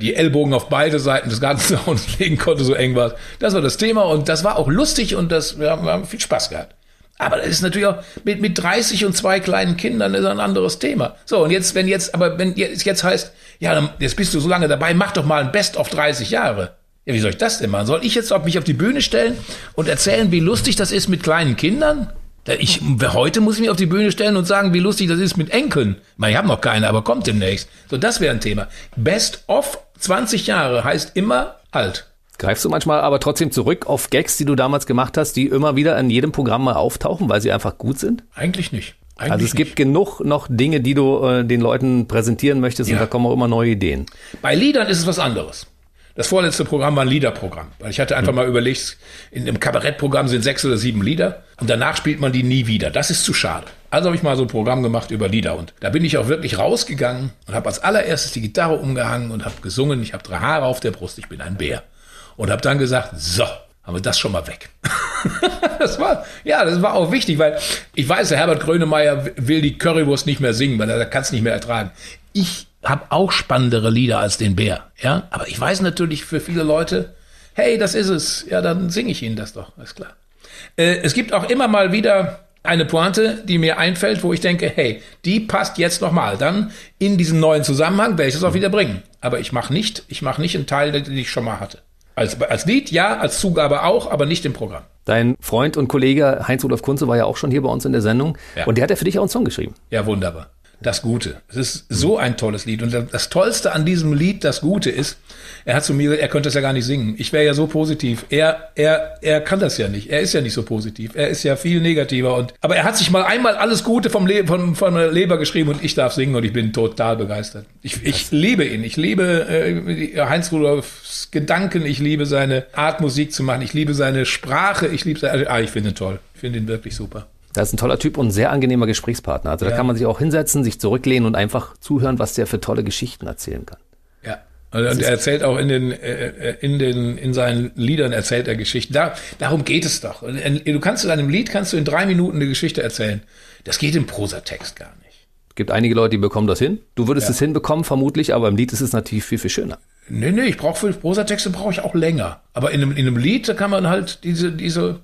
die Ellbogen auf beide Seiten des Gartenzauns legen konnte, so eng war Das war das Thema und das war auch lustig und das, wir haben, wir haben viel Spaß gehabt. Aber das ist natürlich auch mit, mit 30 und zwei kleinen Kindern ist ein anderes Thema. So, und jetzt, wenn jetzt, aber wenn jetzt, jetzt heißt, ja, jetzt bist du so lange dabei, mach doch mal ein Best of 30 Jahre. Ja, wie soll ich das denn machen? Soll ich jetzt auf mich auf die Bühne stellen und erzählen, wie lustig das ist mit kleinen Kindern? Ich, heute muss ich mich auf die Bühne stellen und sagen, wie lustig das ist mit Enkeln. Ich habe noch keine, aber kommt demnächst. So, das wäre ein Thema. Best of 20 Jahre heißt immer alt. Greifst du manchmal aber trotzdem zurück auf Gags, die du damals gemacht hast, die immer wieder in jedem Programm mal auftauchen, weil sie einfach gut sind? Eigentlich nicht. Eigentlich also es gibt genug noch Dinge, die du äh, den Leuten präsentieren möchtest ja. und da kommen auch immer neue Ideen. Bei Liedern ist es was anderes. Das vorletzte Programm war ein Liederprogramm, weil ich hatte einfach mhm. mal überlegt, in einem Kabarettprogramm sind sechs oder sieben Lieder und danach spielt man die nie wieder. Das ist zu schade. Also habe ich mal so ein Programm gemacht über Lieder und da bin ich auch wirklich rausgegangen und habe als allererstes die Gitarre umgehangen und habe gesungen, ich habe drei Haare auf der Brust, ich bin ein Bär. Und habe dann gesagt, so, haben wir das schon mal weg. das war, ja, das war auch wichtig, weil ich weiß, der Herbert Grönemeyer will die Currywurst nicht mehr singen, weil er kann es nicht mehr ertragen. Ich habe auch spannendere Lieder als den Bär, ja. Aber ich weiß natürlich für viele Leute, hey, das ist es. Ja, dann singe ich Ihnen das doch, ist klar. Äh, es gibt auch immer mal wieder eine Pointe, die mir einfällt, wo ich denke, hey, die passt jetzt nochmal. Dann in diesen neuen Zusammenhang werde ich das auch wieder bringen. Aber ich mache nicht, ich mache nicht einen Teil, den ich schon mal hatte. Als, als Lied ja, als Zugabe auch, aber nicht im Programm. Dein Freund und Kollege Heinz-Rudolf Kunze war ja auch schon hier bei uns in der Sendung. Ja. Und der hat ja für dich auch einen Song geschrieben. Ja, wunderbar. Das Gute. Es ist so ein tolles Lied. Und das Tollste an diesem Lied, das Gute ist, er hat zu mir gesagt, er könnte das ja gar nicht singen. Ich wäre ja so positiv. Er, er, er kann das ja nicht. Er ist ja nicht so positiv. Er ist ja viel negativer. Und, aber er hat sich mal einmal alles Gute vom Le von, von der Leber geschrieben und ich darf singen und ich bin total begeistert. Ich, ich liebe ihn. Ich liebe äh, Heinz Rudolfs Gedanken. Ich liebe seine Art, Musik zu machen. Ich liebe seine Sprache. Ich liebe seine, ah, ich finde ihn toll. Ich finde ihn wirklich super. Das ist ein toller Typ und ein sehr angenehmer Gesprächspartner. Also da kann man sich auch hinsetzen, sich zurücklehnen und einfach zuhören, was der für tolle Geschichten erzählen kann. Ja. Und er erzählt auch in den, äh, in den, in seinen Liedern erzählt er Geschichten. Da, darum geht es doch. Du kannst in einem Lied kannst du in drei Minuten eine Geschichte erzählen. Das geht im Prosatext gar nicht. Es gibt einige Leute, die bekommen das hin. Du würdest ja. es hinbekommen, vermutlich, aber im Lied ist es natürlich viel, viel schöner. Nee, nee, ich brauche für Prosatexte brauche ich auch länger. Aber in einem, in einem Lied, da kann man halt diese, diese,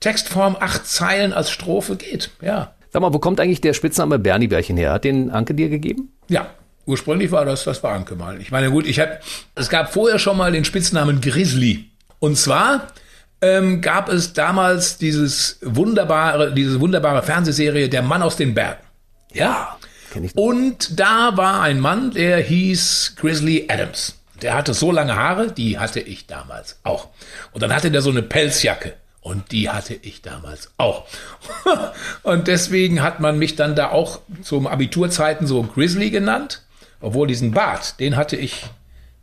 Textform, acht Zeilen als Strophe geht. Ja. Sag mal, wo kommt eigentlich der Spitzname Bernie-Bärchen her? Hat den Anke dir gegeben? Ja. Ursprünglich war das, das war Anke mal. Ich meine, gut, ich hab, es gab vorher schon mal den Spitznamen Grizzly. Und zwar ähm, gab es damals dieses wunderbare, diese wunderbare Fernsehserie Der Mann aus den Bergen. Ja. Kenn ich Und da war ein Mann, der hieß Grizzly Adams. Der hatte so lange Haare, die hatte ich damals auch. Und dann hatte der so eine Pelzjacke. Und die hatte ich damals auch. und deswegen hat man mich dann da auch zum Abiturzeiten so Grizzly genannt. Obwohl diesen Bart, den hatte ich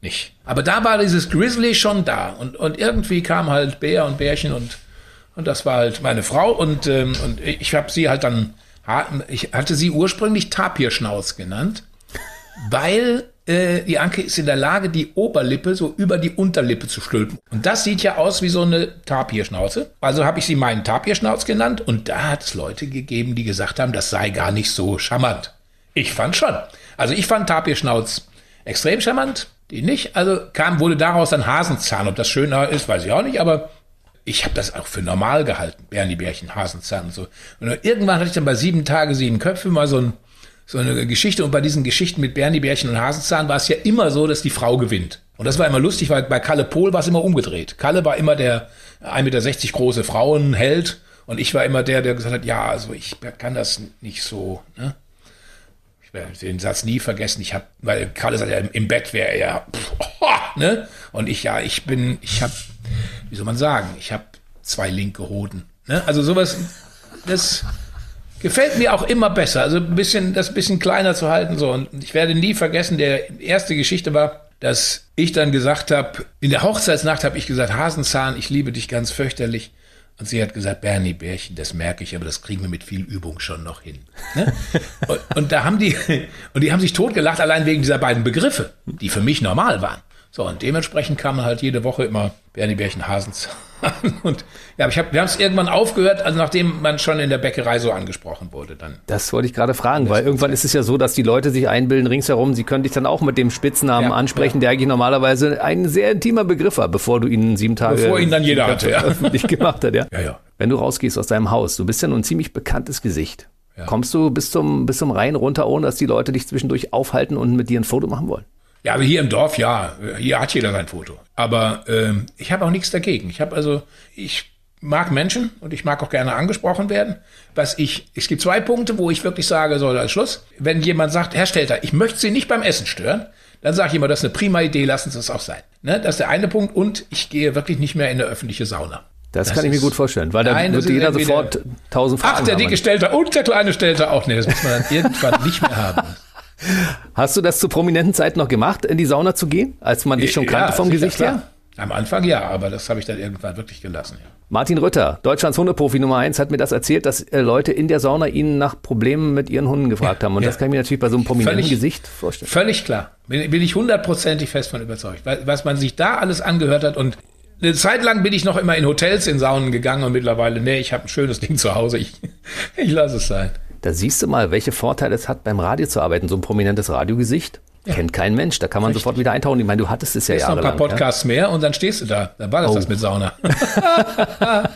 nicht. Aber da war dieses Grizzly schon da. Und, und irgendwie kam halt Bär und Bärchen und, und das war halt meine Frau. Und, ähm, und ich habe sie halt dann, ich hatte sie ursprünglich Tapirschnauz genannt, weil äh, die Anke ist in der Lage, die Oberlippe so über die Unterlippe zu stülpen. Und das sieht ja aus wie so eine Tapirschnauze. Also habe ich sie meinen Tapirschnauz genannt und da hat es Leute gegeben, die gesagt haben, das sei gar nicht so charmant. Ich fand schon. Also ich fand Tapirschnauz extrem charmant, die nicht. Also kam, wurde daraus ein Hasenzahn. Ob das schöner ist, weiß ich auch nicht, aber ich habe das auch für normal gehalten. Bernie Hasenzahn und so. Und irgendwann hatte ich dann bei sieben Tage, sieben Köpfe mal so ein so eine Geschichte. Und bei diesen Geschichten mit Bernie Bärchen und Hasenzahn war es ja immer so, dass die Frau gewinnt. Und das war immer lustig, weil bei Kalle Pohl war es immer umgedreht. Kalle war immer der 1,60 Meter große Frauenheld und ich war immer der, der gesagt hat, ja, also ich kann das nicht so. Ne? Ich werde den Satz nie vergessen. Ich habe, weil Kalle sagt ja, im Bett wäre er ja, ne? Und ich ja, ich bin, ich habe, wie soll man sagen, ich habe zwei linke Hoden. Ne? Also sowas, das Gefällt mir auch immer besser. Also ein bisschen, das bisschen kleiner zu halten, so. Und ich werde nie vergessen, der erste Geschichte war, dass ich dann gesagt habe, in der Hochzeitsnacht habe ich gesagt, Hasenzahn, ich liebe dich ganz fürchterlich. Und sie hat gesagt, Bernie Bärchen, das merke ich, aber das kriegen wir mit viel Übung schon noch hin. Ne? und, und, da haben die, und die haben sich totgelacht, allein wegen dieser beiden Begriffe, die für mich normal waren. So, und dementsprechend kam halt jede Woche immer Bernie Bärchen Hasenzahn. Und ja, ich hab, wir haben es irgendwann aufgehört, also nachdem man schon in der Bäckerei so angesprochen wurde. Dann. Das wollte ich gerade fragen, weil irgendwann ist es ja so, dass die Leute sich einbilden ringsherum, sie können dich dann auch mit dem Spitznamen ja, ansprechen, ja. der eigentlich normalerweise ein sehr intimer Begriff war, bevor du ihn sieben Tage bevor ihn dann jeder hatte, ja. öffentlich gemacht hat. Ja. Ja, ja. Wenn du rausgehst aus deinem Haus, du bist ja nun ein ziemlich bekanntes Gesicht. Ja. Kommst du bis zum, bis zum Rhein runter, ohne dass die Leute dich zwischendurch aufhalten und mit dir ein Foto machen wollen? Ja, aber hier im Dorf, ja, hier hat jeder sein Foto. Aber ähm, ich habe auch nichts dagegen. Ich habe also, ich mag Menschen und ich mag auch gerne angesprochen werden. Was ich, es gibt zwei Punkte, wo ich wirklich sage, so als Schluss, wenn jemand sagt, Herr Stelter, ich möchte Sie nicht beim Essen stören, dann sage ich immer, das ist eine prima Idee, lassen Sie es auch sein. Ne? Das ist der eine Punkt und ich gehe wirklich nicht mehr in eine öffentliche Sauna. Das, das kann ich mir gut vorstellen, weil da wird jeder sofort tausend Fragen Ach, der dicke Stelter und der kleine Stelter auch. Nee, das muss man dann irgendwann nicht mehr haben. Hast du das zu prominenten Zeiten noch gemacht, in die Sauna zu gehen, als man dich schon kannte ja, vom Gesicht her? Am Anfang ja, aber das habe ich dann irgendwann wirklich gelassen. Ja. Martin Rütter, Deutschlands Hundeprofi Nummer eins, hat mir das erzählt, dass äh, Leute in der Sauna ihn nach Problemen mit ihren Hunden gefragt haben. Und ja. das kann ich mir natürlich bei so einem prominenten völlig, Gesicht vorstellen. Völlig klar. Bin, bin ich hundertprozentig fest von überzeugt. Was man sich da alles angehört hat und eine Zeit lang bin ich noch immer in Hotels in Saunen gegangen und mittlerweile, nee, ich habe ein schönes Ding zu Hause. Ich, ich lasse es sein. Da siehst du mal, welche Vorteile es hat, beim Radio zu arbeiten. So ein prominentes Radiogesicht. Ja. Kennt kein Mensch, da kann man Richtig. sofort wieder eintauchen. Ich meine, du hattest es ja jahrelang. noch ein paar Podcasts ja? mehr und dann stehst du da. Dann war das oh. das mit Sauna.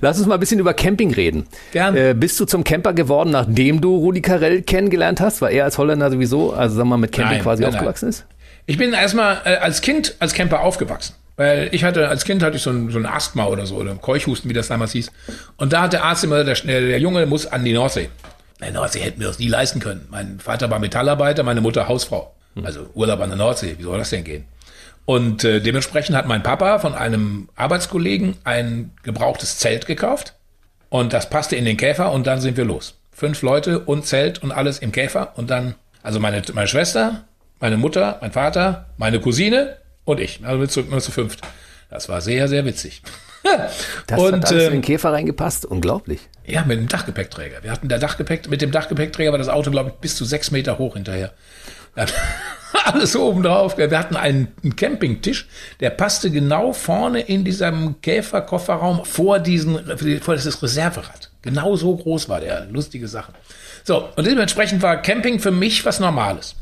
Lass uns mal ein bisschen über Camping reden. Gerne. Äh, bist du zum Camper geworden, nachdem du Rudi Carell kennengelernt hast? Weil er als Holländer sowieso, also sagen wir mal, mit Camping nein, quasi nein, aufgewachsen nein. ist? Ich bin erstmal äh, als Kind als Camper aufgewachsen. Weil ich hatte, als Kind hatte ich so ein, so ein Asthma oder so, oder Keuchhusten, wie das damals hieß. Und da hat der Arzt immer, der, der Junge muss an die Nordsee. Nein, Nordsee hätten wir das nie leisten können. Mein Vater war Metallarbeiter, meine Mutter Hausfrau. Also Urlaub an der Nordsee, wie soll das denn gehen? Und äh, dementsprechend hat mein Papa von einem Arbeitskollegen ein gebrauchtes Zelt gekauft und das passte in den Käfer und dann sind wir los. Fünf Leute und Zelt und alles im Käfer und dann, also meine, meine Schwester, meine Mutter, mein Vater, meine Cousine und ich. Also wir zu, wir zu fünft. Das war sehr, sehr witzig. Das und, hat alles in ähm, den Käfer reingepasst. Unglaublich. ja, mit dem Dachgepäckträger. Wir hatten der Dachgepäck, mit dem Dachgepäckträger war das Auto, glaube ich, bis zu sechs Meter hoch hinterher. Alles oben drauf. Wir hatten einen, einen Campingtisch, der passte genau vorne in diesem Käferkofferraum vor diesen, vor dieses Reserverad. Genau so groß war der. Lustige Sache. So, und dementsprechend war Camping für mich was Normales.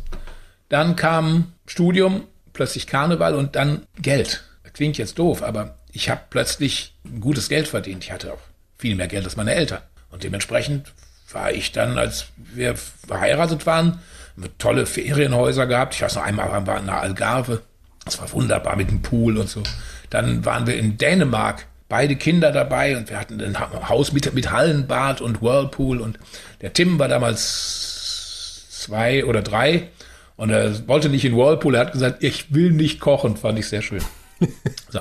Dann kam Studium, plötzlich Karneval und dann Geld. Klingt jetzt doof, aber ich habe plötzlich gutes Geld verdient. Ich hatte auch viel mehr Geld als meine Eltern. Und dementsprechend war ich dann, als wir verheiratet waren, mit tolle Ferienhäuser gehabt. Ich weiß noch einmal waren wir in der Algarve. Das war wunderbar mit dem Pool und so. Dann waren wir in Dänemark, beide Kinder dabei und wir hatten ein Ha- Haus mit, mit Hallenbad und Whirlpool und der Tim war damals zwei oder drei und er wollte nicht in Whirlpool. Er hat gesagt, ich will nicht kochen. Fand ich sehr schön. so.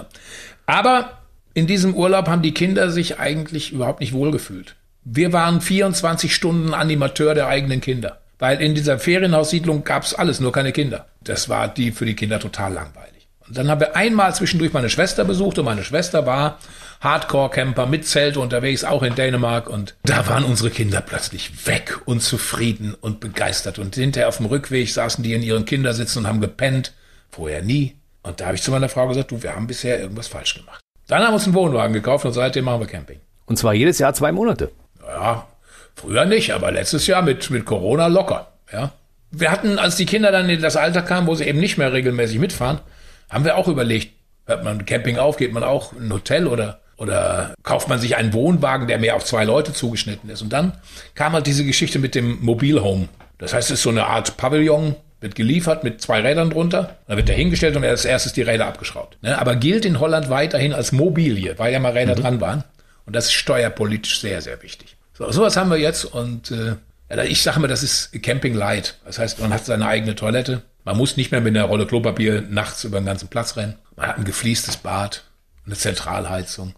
Aber in diesem Urlaub haben die Kinder sich eigentlich überhaupt nicht wohlgefühlt. Wir waren 24 Stunden Animateur der eigenen Kinder. Weil in dieser Ferienhaussiedlung gab es alles, nur keine Kinder. Das war die für die Kinder total langweilig. Und dann haben wir einmal zwischendurch meine Schwester besucht und meine Schwester war Hardcore-Camper mit Zelt unterwegs, auch in Dänemark. Und da waren unsere Kinder plötzlich weg und zufrieden und begeistert. Und hinterher auf dem Rückweg saßen die in ihren Kindersitzen und haben gepennt. Vorher nie. Und da habe ich zu meiner Frau gesagt, du, wir haben bisher irgendwas falsch gemacht. Dann haben wir uns einen Wohnwagen gekauft und seitdem machen wir Camping. Und zwar jedes Jahr zwei Monate. Ja, früher nicht, aber letztes Jahr mit, mit Corona locker. Ja. Wir hatten, als die Kinder dann in das Alter kamen, wo sie eben nicht mehr regelmäßig mitfahren, haben wir auch überlegt, hört man Camping auf, geht man auch in ein Hotel oder, oder kauft man sich einen Wohnwagen, der mehr auf zwei Leute zugeschnitten ist. Und dann kam halt diese Geschichte mit dem Mobilhome. Das heißt, es ist so eine Art Pavillon, wird geliefert mit zwei Rädern drunter, dann wird der hingestellt und als erstes die Räder abgeschraubt. Ne? Aber gilt in Holland weiterhin als Mobilie, weil ja mal Räder dran waren. Und das ist steuerpolitisch sehr, sehr wichtig. So, sowas haben wir jetzt und äh, ich sage mal, das ist Camping Light. Das heißt, man hat seine eigene Toilette. Man muss nicht mehr mit einer Rolle Klopapier nachts über den ganzen Platz rennen. Man hat ein gefliestes Bad, eine Zentralheizung.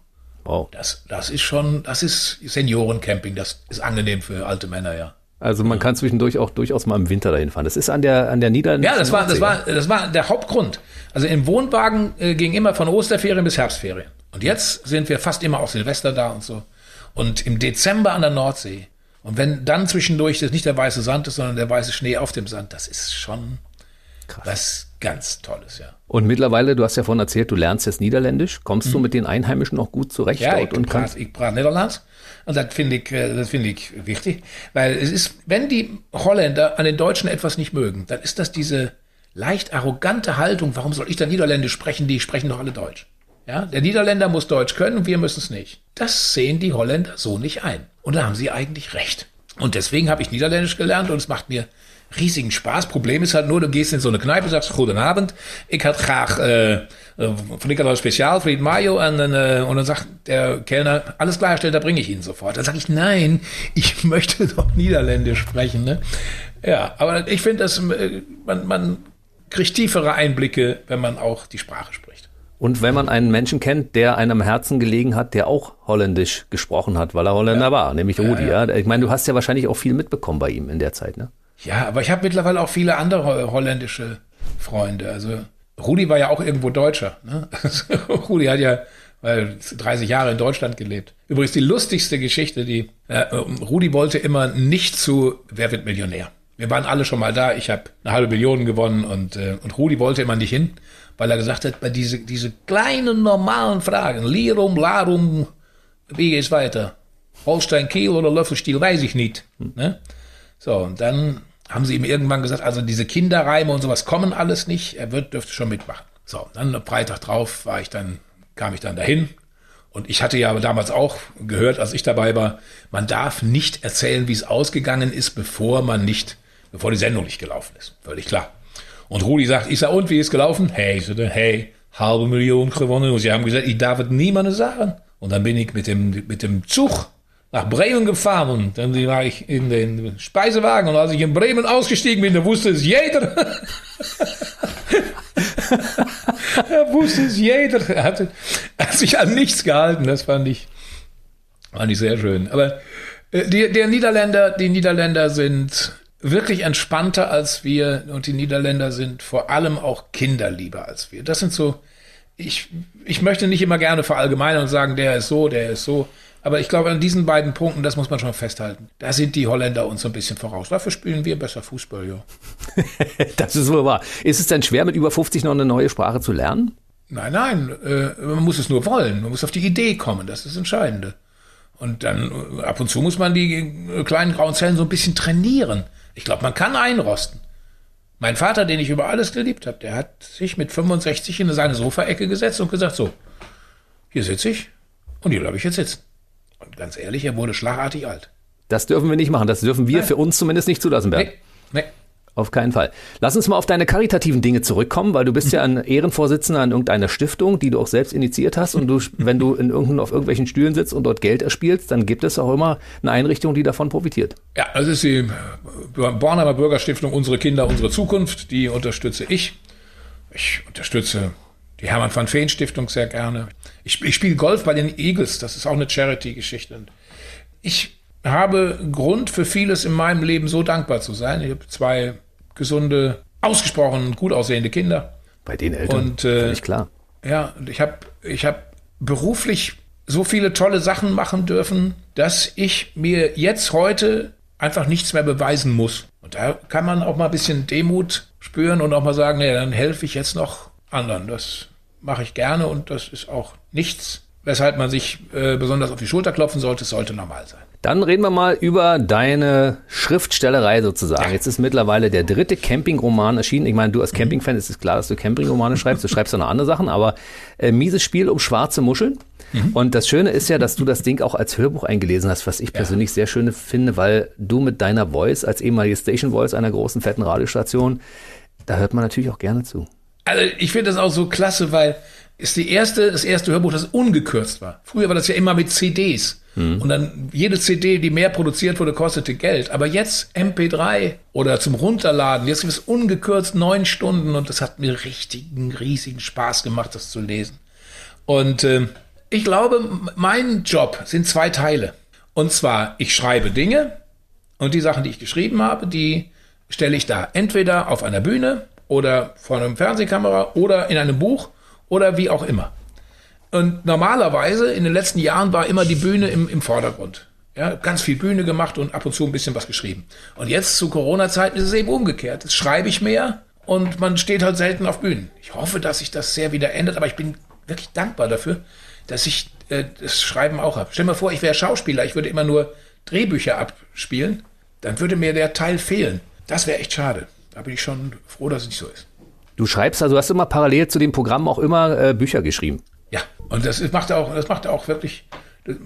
Wow. Das, das ist schon, das ist Seniorencamping. Das ist angenehm für alte Männer, ja. Also man kann zwischendurch auch durchaus mal im Winter dahin fahren. Das ist an der, an der Niederländischen Ja, das war, das war, das war der Hauptgrund. Also im Wohnwagen äh, ging immer von Osterferien bis Herbstferien. Und jetzt sind wir fast immer auf Silvester da und so. Und im Dezember an der Nordsee. Und wenn dann zwischendurch das nicht der weiße Sand ist, sondern der weiße Schnee auf dem Sand, das ist schon was ganz Tolles, ja. Und mittlerweile, du hast ja vorhin erzählt, du lernst jetzt Niederländisch. Kommst du mit den Einheimischen auch gut zurecht Mhm. Ja, ich dort und kannst. praat, ich praat Nederlands. Und das finde ich, äh, das finde ich wichtig. Weil es ist, wenn die Holländer an den Deutschen etwas nicht mögen, dann ist das diese leicht arrogante Haltung. Warum soll ich da Niederländisch sprechen? Die sprechen doch alle Deutsch. Ja, der Niederländer muss Deutsch können und wir müssen es nicht. Das sehen die Holländer so nicht ein. Und da haben sie eigentlich recht. Und deswegen habe ich Niederländisch gelernt und es macht mir riesigen Spaß. Problem ist halt nur, du gehst in so eine Kneipe, sagst, Goedenabend, ich had graag äh, äh, Frikandel Spezial, Fried Mayo und dann, äh, und dann sagt der Kellner, alles klar, stellt, da bringe ich Ihnen sofort. Dann sage ich, nein, ich möchte doch Niederländisch sprechen. Ne? Ja, aber ich finde, dass äh, man, man kriegt tiefere Einblicke, wenn man auch die Sprache spricht. Und wenn man einen Menschen kennt, der einem am Herzen gelegen hat, der auch Holländisch gesprochen hat, weil er Holländer war, nämlich Rudi. Ja, Ich meine, du hast ja wahrscheinlich auch viel mitbekommen bei ihm in der Zeit, ne? Ja, aber ich habe mittlerweile auch viele andere ho- holländische Freunde. Also Rudi war ja auch irgendwo Deutscher. Ne? Rudi hat ja weil 30 Jahre in Deutschland gelebt. Übrigens die lustigste Geschichte, die äh, Rudi wollte immer nicht zu Wer wird Millionär. Wir waren alle schon mal da. Ich habe eine halbe Million gewonnen und, äh, und Rudi wollte immer nicht hin, weil er gesagt hat, bei diese, diese kleinen normalen Fragen, Lirum, Larum, wie geht's weiter? Holstein Kiel oder Löffelstiel, weiß ich nicht. Ne? So, und dann haben sie ihm irgendwann gesagt, also diese Kinderreime und sowas kommen alles nicht, er wird, dürfte schon mitmachen. So, dann am Freitag drauf war ich dann, kam ich dann dahin. Und ich hatte ja damals auch gehört, als ich dabei war, man darf nicht erzählen, wie es ausgegangen ist, bevor man nicht, bevor die Sendung nicht gelaufen ist. Völlig klar. Und Rudi sagt, ich sag, und wie ist gelaufen? Hey, ich sagte, hey, halbe Million gewonnen. Und sie haben gesagt, ich darf es niemandem sagen. Und dann bin ich mit dem, mit dem Zug nach Bremen gefahren und dann war ich in den Speisewagen und als ich in Bremen ausgestiegen bin, da wusste es jeder. da wusste es jeder. Er hat, hat, sich an nichts gehalten. Das fand ich, fand ich sehr schön. Aber äh, die, der Niederländer, die Niederländer sind wirklich entspannter als wir und die Niederländer sind vor allem auch kinderlieber als wir. Das sind so, ich, ich möchte nicht immer gerne verallgemeinern und sagen, der ist so, der ist so. Aber ich glaube, an diesen beiden Punkten, das muss man schon festhalten, da sind die Holländer uns so ein bisschen voraus. Dafür spielen wir besser Fußball, ja. das ist wohl wahr. Ist es denn schwer, mit über 50 noch eine neue Sprache zu lernen? Nein, nein, äh, man muss es nur wollen. Man muss auf die Idee kommen. Das ist das Entscheidende. Und dann äh, ab und zu muss man die äh, kleinen grauen Zellen so ein bisschen trainieren. Ich glaube, man kann einrosten. Mein Vater, den ich über alles geliebt habe, der hat sich mit 65 in seine Sofaecke gesetzt und gesagt, so, hier sitze ich und hier bleibe ich jetzt sitzen. Und ganz ehrlich, er wurde schlagartig alt. Das dürfen wir nicht machen. Das dürfen wir Nein. für uns zumindest nicht zulassen, Bernd. Nee, nee. Auf keinen Fall. Lass uns mal auf deine karitativen Dinge zurückkommen, weil du bist ja ein Ehrenvorsitzender an irgendeiner Stiftung, die du auch selbst initiiert hast. Und du, wenn du in irgendein, auf irgendwelchen Stühlen sitzt und dort Geld erspielst, dann gibt es auch immer eine Einrichtung, die davon profitiert. Ja, das ist die Bornheimer Bürgerstiftung Unsere Kinder, unsere Zukunft. Die unterstütze ich. Ich unterstütze die Hermann van Veen Stiftung sehr gerne. Ich, ich spiele Golf bei den Eagles. Das ist auch eine Charity-Geschichte. Ich habe Grund für vieles in meinem Leben so dankbar zu sein. Ich habe zwei gesunde, ausgesprochen gut aussehende Kinder. Bei den Eltern. Und äh, klar. Ja, ich habe ich hab beruflich so viele tolle Sachen machen dürfen, dass ich mir jetzt heute einfach nichts mehr beweisen muss. Und da kann man auch mal ein bisschen Demut spüren und auch mal sagen, nee, dann helfe ich jetzt noch anderen. Das mache ich gerne und das ist auch nichts, weshalb man sich äh, besonders auf die Schulter klopfen sollte. Es sollte normal sein. Dann reden wir mal über deine Schriftstellerei sozusagen. Jetzt ist mittlerweile der dritte Campingroman erschienen. Ich meine, du als Campingfan ist es klar, dass du Campingromane schreibst. Du schreibst auch noch andere Sachen, aber äh, mieses Spiel um schwarze Muscheln. Mhm. Und das Schöne ist ja, dass du das Ding auch als Hörbuch eingelesen hast, was ich persönlich ja. sehr schön finde, weil du mit deiner Voice als ehemalige Station Voice einer großen fetten Radiostation, da hört man natürlich auch gerne zu. Also ich finde das auch so klasse, weil ist die erste, das erste Hörbuch, das ungekürzt war. Früher war das ja immer mit CDs. Mhm. Und dann jede CD, die mehr produziert wurde, kostete Geld. Aber jetzt MP3 oder zum Runterladen, jetzt gibt es ungekürzt neun Stunden und das hat mir richtigen, riesigen Spaß gemacht, das zu lesen. Und äh, ich glaube, mein Job sind zwei Teile. Und zwar, ich schreibe Dinge und die Sachen, die ich geschrieben habe, die stelle ich da entweder auf einer Bühne oder vor einer Fernsehkamera oder in einem Buch oder wie auch immer. Und normalerweise in den letzten Jahren war immer die Bühne im, im Vordergrund. Ja, ganz viel Bühne gemacht und ab und zu ein bisschen was geschrieben. Und jetzt zu Corona-Zeiten ist es eben umgekehrt. Jetzt schreibe ich mehr und man steht halt selten auf Bühnen. Ich hoffe, dass sich das sehr wieder ändert, aber ich bin wirklich dankbar dafür, dass ich äh, das Schreiben auch habe. Stell dir mal vor, ich wäre Schauspieler, ich würde immer nur Drehbücher abspielen, dann würde mir der Teil fehlen. Das wäre echt schade. Da bin ich schon froh, dass es nicht so ist. Du schreibst also, du hast immer parallel zu dem Programm auch immer äh, Bücher geschrieben. Ja, und das macht auch, das macht auch wirklich,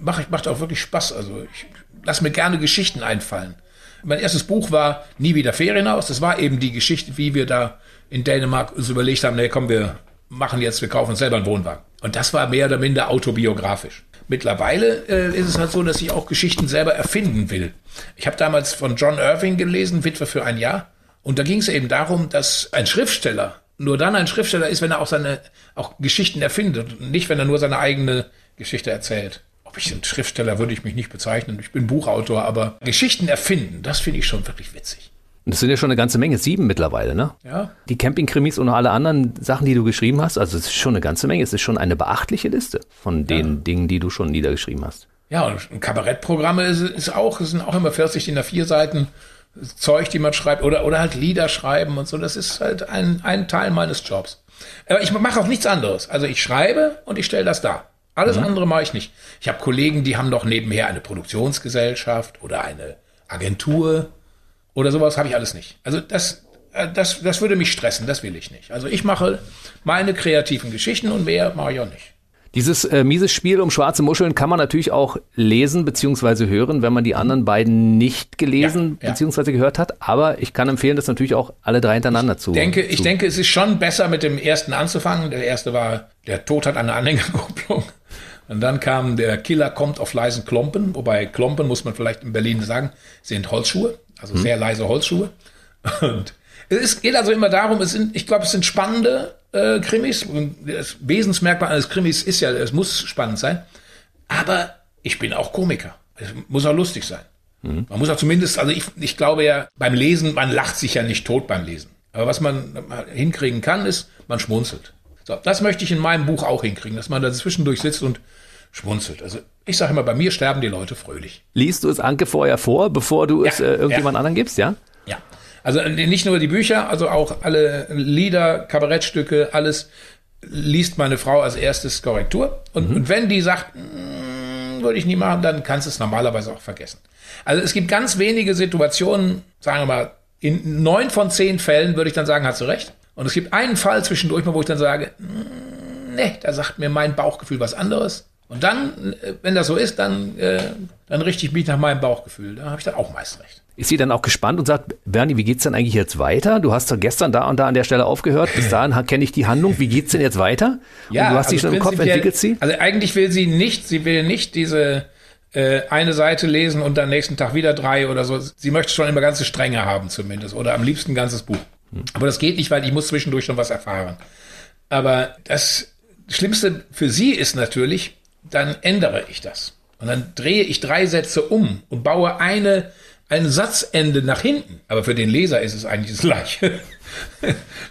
macht, macht auch wirklich Spaß. Also ich lasse mir gerne Geschichten einfallen. Mein erstes Buch war Nie wieder Ferienhaus. Das war eben die Geschichte, wie wir da in Dänemark uns überlegt haben, nee, komm, wir machen jetzt, wir kaufen uns selber einen Wohnwagen. Und das war mehr oder minder autobiografisch. Mittlerweile äh, ist es halt so, dass ich auch Geschichten selber erfinden will. Ich habe damals von John Irving gelesen, Witwe für ein Jahr. Und da ging es eben darum, dass ein Schriftsteller nur dann ein Schriftsteller ist, wenn er auch seine auch Geschichten erfindet und nicht, wenn er nur seine eigene Geschichte erzählt. Ob ich ein Schriftsteller würde ich mich nicht bezeichnen. Ich bin Buchautor, aber Geschichten erfinden, das finde ich schon wirklich witzig. Und das sind ja schon eine ganze Menge, sieben mittlerweile, ne? Ja. Die Campingkrimis und alle anderen Sachen, die du geschrieben hast, also es ist schon eine ganze Menge. Es ist schon eine beachtliche Liste von den ja. Dingen, die du schon niedergeschrieben hast. Ja, und Kabarettprogramme ist, ist auch, es sind auch immer 40 in der vier Seiten Zeug, die man schreibt, oder, oder halt Lieder schreiben und so. Das ist halt ein, ein Teil meines Jobs. Aber ich mache auch nichts anderes. Also ich schreibe und ich stelle das dar. Alles mhm. andere mache ich nicht. Ich habe Kollegen, die haben doch nebenher eine Produktionsgesellschaft oder eine Agentur oder sowas habe ich alles nicht. Also das, äh, das, das würde mich stressen, das will ich nicht. Also ich mache meine kreativen Geschichten und mehr mache ich auch nicht. Dieses äh, mieses Spiel um schwarze Muscheln kann man natürlich auch lesen bzw. hören, wenn man die anderen beiden nicht gelesen ja, ja. bzw. gehört hat. Aber ich kann empfehlen, das natürlich auch alle drei hintereinander ich zu. Denke, zu. Ich denke, es ist schon besser mit dem ersten anzufangen. Der erste war, der Tod hat eine Anhängerkupplung. Und dann kam der Killer kommt auf leisen Klompen, wobei Klompen, muss man vielleicht in Berlin sagen, sind Holzschuhe, also sehr leise Holzschuhe. Und es geht also immer darum, es sind, ich glaube, es sind spannende äh, Krimis. Und das Wesensmerkmal eines Krimis ist ja, es muss spannend sein. Aber ich bin auch Komiker. Es muss auch lustig sein. Man muss auch zumindest, also ich, ich glaube ja, beim Lesen, man lacht sich ja nicht tot beim Lesen. Aber was man hinkriegen kann, ist, man schmunzelt. So, das möchte ich in meinem Buch auch hinkriegen, dass man da zwischendurch sitzt und schmunzelt. Also ich sage immer, bei mir sterben die Leute fröhlich. Liest du es Anke vorher vor, bevor du Ja, es äh, irgendjemand ja. anderen gibst, ja? Ja. Also äh, nicht nur die Bücher, also auch alle Lieder, Kabarettstücke, alles liest meine Frau als erstes Korrektur. Und, und wenn die sagt, "Mm, würde ich nie machen, dann kannst du es normalerweise auch vergessen. Also es gibt ganz wenige Situationen, sagen wir mal, in neun von zehn Fällen würde ich dann sagen, hast du recht. Und es gibt einen Fall zwischendurch mal, wo ich dann sage, "Mm, nee, da sagt mir mein Bauchgefühl was anderes. Und dann, äh, wenn das so ist, dann, äh, dann richte ich mich nach meinem Bauchgefühl. Da habe ich dann auch meist recht. Ist sie dann auch gespannt und sagt, Bernie, wie geht's denn eigentlich jetzt weiter? Du hast doch gestern da und da an der Stelle aufgehört. Bis dahin kenne ich die Handlung. Wie geht's denn jetzt weiter? und du hast sie also schon im Kopf, entwickelt sie? Also eigentlich will sie nicht, sie will nicht diese äh, eine Seite lesen und dann nächsten Tag wieder drei oder so. Sie möchte schon immer ganze Stränge haben zumindest oder am liebsten ein ganzes Buch. Aber das geht nicht, weil ich muss zwischendurch schon was erfahren. Aber das Schlimmste für sie ist natürlich, dann ändere ich das. Und dann drehe ich drei Sätze um und baue eine, ein Satzende nach hinten. Aber für den Leser ist es eigentlich das Gleiche.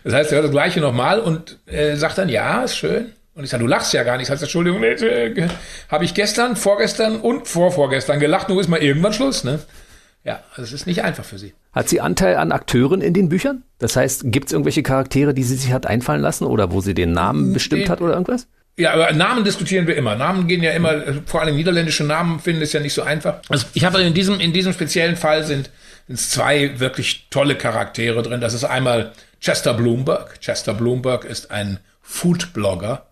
Das heißt, er hört das Gleiche nochmal und äh, sagt dann, ja, ist schön. Und ich sage, du lachst ja gar nicht. Das heißt, Entschuldigung, äh, habe ich gestern, vorgestern und vorvorgestern gelacht, nur ist mal irgendwann Schluss, ne? Ja, also es ist nicht einfach für sie. Hat sie Anteil an Akteuren in den Büchern? Das heißt, gibt's irgendwelche Charaktere, die sie sich hat einfallen lassen oder wo sie den Namen bestimmt Nee. hat oder irgendwas? Ja, aber Namen diskutieren wir immer. Namen gehen ja immer, äh, vor allem niederländische Namen finden ist ja nicht so einfach. Also ich habe in diesem, in diesem speziellen Fall sind, sind zwei wirklich tolle Charaktere drin. Das ist einmal Chester Bloomberg. Chester Bloomberg ist ein Foodblogger.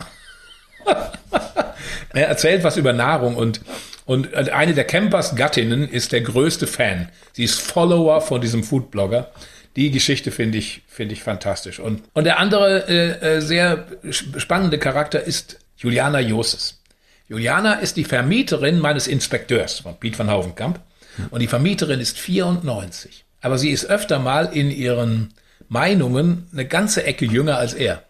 er erzählt was über Nahrung und, und eine der Campers Gattinnen ist der größte Fan. Sie ist Follower von diesem Foodblogger. Die Geschichte finde ich, finde ich fantastisch. Und, und der andere äh, äh, sehr sp- spannende Charakter ist Juliana Joses. Juliana ist die Vermieterin meines Inspekteurs von Piet van Hauvenkamp. Und die Vermieterin ist 94. Aber sie ist öfter mal in ihren Meinungen eine ganze Ecke jünger als er.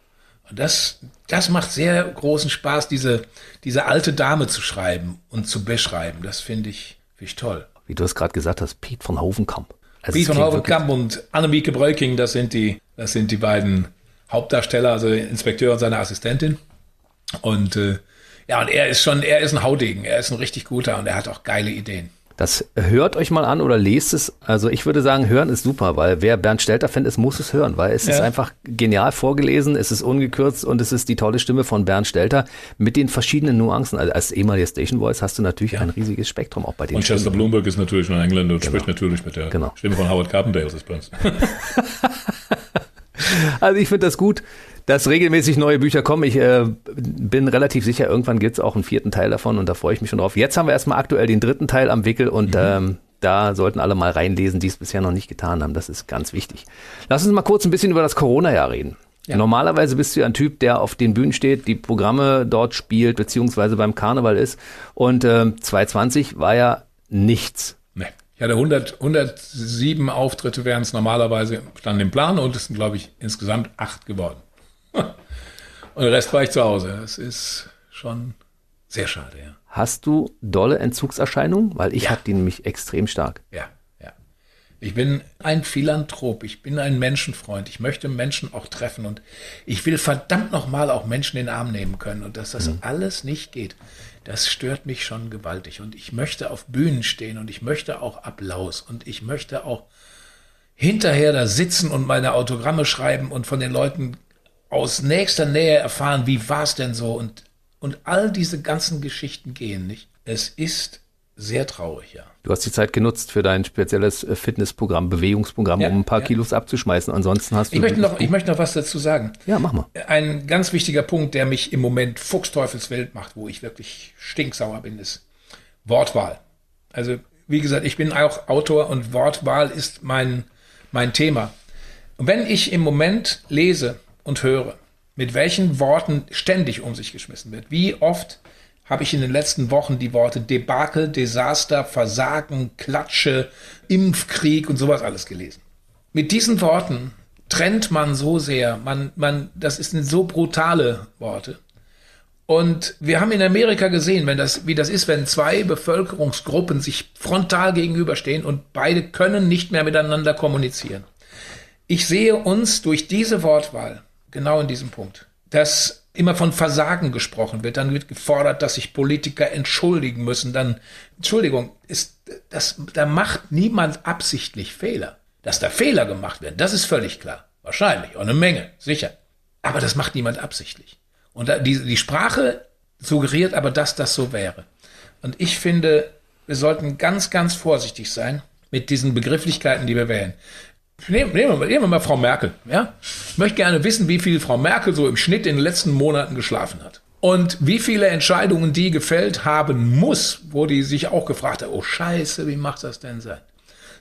Und das, das macht sehr großen Spaß, diese, diese alte Dame zu schreiben und zu beschreiben. Das finde ich, finde ich toll. Wie du es gerade gesagt hast, Piet von Hovenkamp. Also Piet es von klingt Hauvenkamp und Annemieke Breuking, das sind die, das sind die beiden Hauptdarsteller, also der Inspekteur und seine Assistentin. Und äh, ja, und er ist schon, er ist ein Haudegen, er ist ein richtig guter und er hat auch geile Ideen. Das hört euch mal an oder lest es. Also ich würde sagen, hören ist super, weil wer Bernd Stelter-Fan ist, muss es hören, weil es ist Ja. einfach genial vorgelesen, es ist ungekürzt und es ist die tolle Stimme von Bernd Stelter mit den verschiedenen Nuancen. Also als ehemaliger Station Voice hast du natürlich ein riesiges Spektrum auch bei den Und Chester Stimmen. Bloomberg ist natürlich ein Engländer und spricht natürlich mit der Genau. Stimme von Howard Carpendale aus Prince. Also ich finde das gut, dass regelmäßig neue Bücher kommen. Ich äh, bin relativ sicher, irgendwann gibt es auch einen vierten Teil davon und da freue ich mich schon drauf. Jetzt haben wir erstmal aktuell den dritten Teil am Wickel und ähm, da sollten alle mal reinlesen, die es bisher noch nicht getan haben. Das ist ganz wichtig. Lass uns mal kurz ein bisschen über das Corona-Jahr reden. Normalerweise bist du ja ein Typ, der auf den Bühnen steht, die Programme dort spielt, beziehungsweise beim Karneval ist. Und ähm, 2020 war ja nichts. Nee. Ich hatte 100, 107 Auftritte wären es normalerweise, standen im Plan und es sind, glaube ich, insgesamt acht geworden. Und der Rest war ich zu Hause. Das ist schon sehr schade, ja. Hast du dolle Entzugserscheinungen? Weil ich Ja. habe die nämlich extrem stark. Ja, ja. Ich bin ein Philanthrop, ich bin ein Menschenfreund. Ich möchte Menschen auch treffen und ich will verdammt nochmal auch Menschen in den Arm nehmen können. Und dass das alles nicht geht, das stört mich schon gewaltig. Und ich möchte auf Bühnen stehen und ich möchte auch Applaus und ich möchte auch hinterher da sitzen und meine Autogramme schreiben und von den Leuten aus nächster Nähe erfahren, wie war es denn so und, und all diese ganzen Geschichten gehen nicht. Es ist sehr traurig, ja. Du hast die Zeit genutzt für dein spezielles äh, Fitnessprogramm, Bewegungsprogramm, Ja, um ein paar ja. Kilos abzuschmeißen. Ansonsten hast du. Ich möchte, noch, ich möchte noch was dazu sagen. Ja, mach mal. Ein ganz wichtiger Punkt, der mich im Moment fuchsteufelswild macht, wo ich wirklich stinksauer bin, ist Wortwahl. Also, wie gesagt, ich bin auch Autor und Wortwahl ist mein, mein Thema. Und wenn ich im Moment lese und höre, mit welchen Worten ständig um sich geschmissen wird, wie oft habe ich in den letzten Wochen die Worte Debakel, Desaster, Versagen, Klatsche, Impfkrieg und sowas alles gelesen. Mit diesen Worten trennt man so sehr, man, man, das sind so brutale Worte. Und wir haben in Amerika gesehen, wenn das, wie das ist, wenn zwei Bevölkerungsgruppen sich frontal gegenüberstehen und beide können nicht mehr miteinander kommunizieren. Ich sehe uns durch diese Wortwahl genau in diesem Punkt, dass immer von Versagen gesprochen wird, dann wird gefordert, dass sich Politiker entschuldigen müssen, dann, Entschuldigung, ist, das, da macht niemand absichtlich Fehler. Dass da Fehler gemacht werden, das ist völlig klar. Wahrscheinlich, auch eine Menge, sicher. Aber das macht niemand absichtlich. Und die, die Sprache suggeriert aber, dass das so wäre. Und ich finde, wir sollten ganz, ganz vorsichtig sein mit diesen Begrifflichkeiten, die wir wählen. Nehmen, nehmen, wir, mal, nehmen wir mal Frau Merkel. Ja? Ich möchte gerne wissen, wie viel Frau Merkel so im Schnitt in den letzten Monaten geschlafen hat. Und wie viele Entscheidungen die gefällt haben muss, wo die sich auch gefragt hat, oh Scheiße, wie macht das denn sein?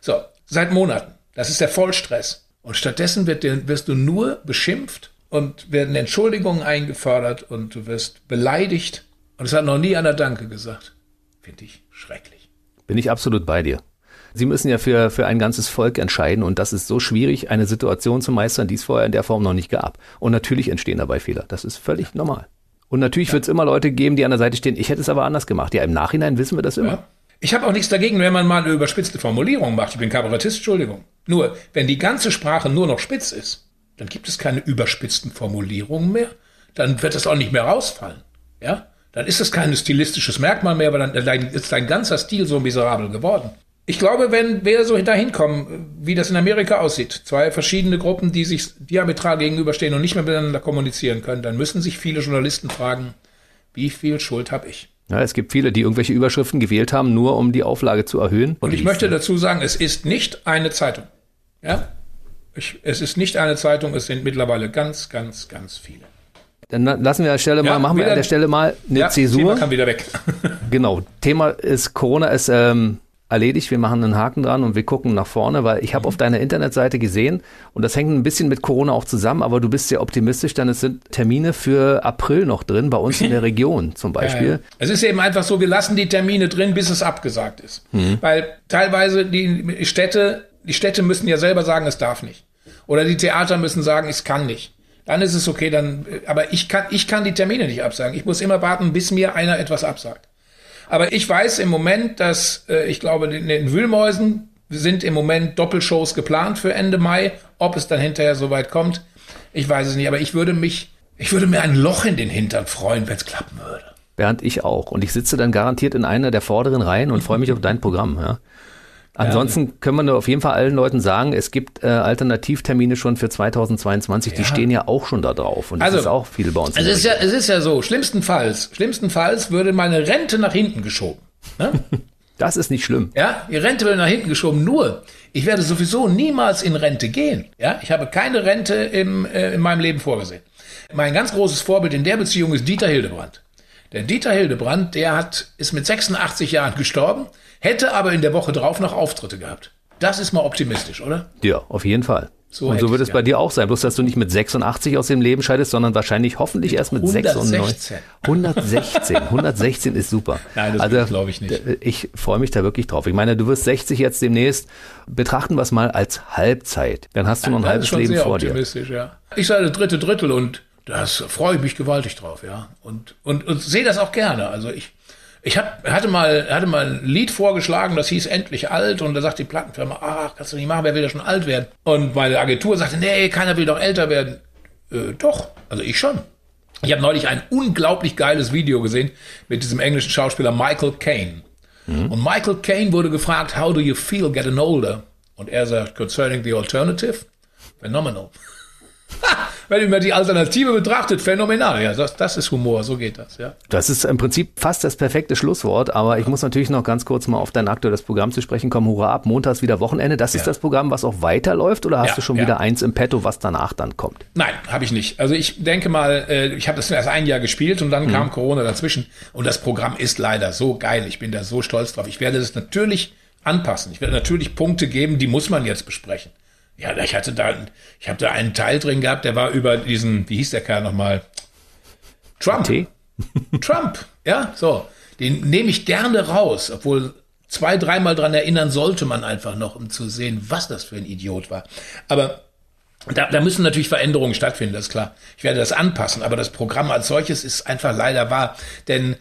So, seit Monaten. Das ist der Vollstress. Und stattdessen wird, wirst du nur beschimpft und werden Entschuldigungen eingefordert und du wirst beleidigt. Und es hat noch nie einer Danke gesagt. Finde ich schrecklich. Bin ich absolut bei dir. Sie müssen ja für, für ein ganzes Volk entscheiden und das ist so schwierig, eine Situation zu meistern, die es vorher in der Form noch nicht gab. Und natürlich entstehen dabei Fehler. Das ist völlig normal. Und natürlich ja. wird es immer Leute geben, die an der Seite stehen. Ich hätte es aber anders gemacht. Ja, im Nachhinein wissen wir das immer. Ja. Ich habe auch nichts dagegen, wenn man mal eine überspitzte Formulierung macht. Ich bin Kabarettist, Entschuldigung. Nur, wenn die ganze Sprache nur noch spitz ist, dann gibt es keine überspitzten Formulierungen mehr. Dann wird das auch nicht mehr rausfallen. Ja? Dann ist es kein stilistisches Merkmal mehr, weil dann ist dein ganzer Stil so miserabel geworden. Ich glaube, wenn wir so dahin kommen, wie das in Amerika aussieht, zwei verschiedene Gruppen, die sich diametral gegenüberstehen und nicht mehr miteinander kommunizieren können, dann müssen sich viele Journalisten fragen, wie viel Schuld habe ich? Ja, es gibt viele, die irgendwelche Überschriften gewählt haben, nur um die Auflage zu erhöhen. Und ich möchte dazu sagen, es ist nicht eine Zeitung. Ja? Ich, es ist nicht eine Zeitung, es sind mittlerweile ganz, ganz, ganz viele. Dann lassen wir an der Stelle ja, mal, machen wieder, wir an der Stelle mal eine ja, Zäsur. Thema kann wieder weg. genau. Thema ist, Corona ist ähm, erledigt. Wir machen einen Haken dran und wir gucken nach vorne, weil ich habe mhm. auf deiner Internetseite gesehen, und das hängt ein bisschen mit Corona auch zusammen, aber du bist sehr optimistisch, denn es sind Termine für April noch drin, bei uns in der Region zum Beispiel. Ja, es ist eben einfach so, wir lassen die Termine drin, bis es abgesagt ist. Mhm. Weil teilweise die Städte, die Städte müssen ja selber sagen, es darf nicht. Oder die Theater müssen sagen, ich kann nicht. Dann ist es okay, dann, aber ich kann, ich kann die Termine nicht absagen. Ich muss immer warten, bis mir einer etwas absagt. Aber ich weiß im Moment, dass, äh, ich glaube, in den Wühlmäusen sind im Moment Doppelshows geplant für Ende Mai. Ob es dann hinterher soweit kommt, ich weiß es nicht. Aber ich würde mich, ich würde mir ein Loch in den Hintern freuen, wenn es klappen würde. Bernd, ich auch. Und ich sitze dann garantiert in einer der vorderen Reihen und freue mich auf dein Programm. Ja. Ansonsten können wir nur auf jeden Fall allen Leuten sagen, es gibt äh, Alternativtermine schon für 2022, ja. die stehen ja auch schon da drauf. Und das also, ist auch viel bei uns. Also es ist, ja, es ist ja so, schlimmstenfalls, schlimmstenfalls würde meine Rente nach hinten geschoben. Ne? das ist nicht schlimm. Ja, die Rente wird nach hinten geschoben. Nur, ich werde sowieso niemals in Rente gehen. Ja, ich habe keine Rente im, äh, in meinem Leben vorgesehen. Mein ganz großes Vorbild in der Beziehung ist Dieter Hildebrand. Der Dieter Hildebrand, der hat, ist mit 86 Jahren gestorben hätte aber in der Woche drauf noch Auftritte gehabt. Das ist mal optimistisch, oder? Ja, auf jeden Fall. So und so wird es bei dir auch sein. Bloß, dass du nicht mit 86 aus dem Leben scheidest, sondern wahrscheinlich hoffentlich erst mit 96. 116. 116 ist super. Nein, das also, glaube ich nicht. Ich freue mich da wirklich drauf. Ich meine, du wirst 60 jetzt demnächst. Betrachten wir es mal als Halbzeit. Dann hast du noch ein halbes Leben vor dir. Ja. Ich sage dritte Drittel und das freue ich mich gewaltig drauf, ja. Und, und, und sehe das auch gerne. Also ich ich hab, hatte, mal, hatte mal ein Lied vorgeschlagen, das hieß Endlich alt und da sagt die Plattenfirma, ach, kannst du nicht machen, wer will ja schon alt werden? Und meine Agentur sagte, nee, keiner will doch älter werden. Äh, doch, also ich schon. Ich habe neulich ein unglaublich geiles Video gesehen mit diesem englischen Schauspieler Michael Caine. Mhm. Und Michael Caine wurde gefragt, how do you feel getting older? Und er sagt, concerning the alternative, phenomenal. Wenn man die Alternative betrachtet, phänomenal. Ja, das, das ist Humor, so geht das, ja. Das ist im Prinzip fast das perfekte Schlusswort, aber ich muss natürlich noch ganz kurz mal auf dein aktuelles Programm zu sprechen kommen. Hurra ab, montags wieder Wochenende. Das ja. ist das Programm, was auch weiterläuft oder hast ja, du schon ja. wieder eins im Petto, was danach dann kommt? Nein, habe ich nicht. Also ich denke mal, äh, ich habe das erst ein Jahr gespielt und dann mhm. kam Corona dazwischen und das Programm ist leider so geil. Ich bin da so stolz drauf. Ich werde das natürlich anpassen. Ich werde natürlich Punkte geben, die muss man jetzt besprechen. Ja, ich hatte da, ich habe da einen Teil drin gehabt, der war über diesen, wie hieß der Kerl nochmal? Trump. Trump, ja, so. Den nehme ich gerne raus, obwohl zwei, dreimal dran erinnern sollte man einfach noch, um zu sehen, was das für ein Idiot war. Aber da, da müssen natürlich Veränderungen stattfinden, das ist klar. Ich werde das anpassen, aber das Programm als solches ist einfach leider wahr. Denn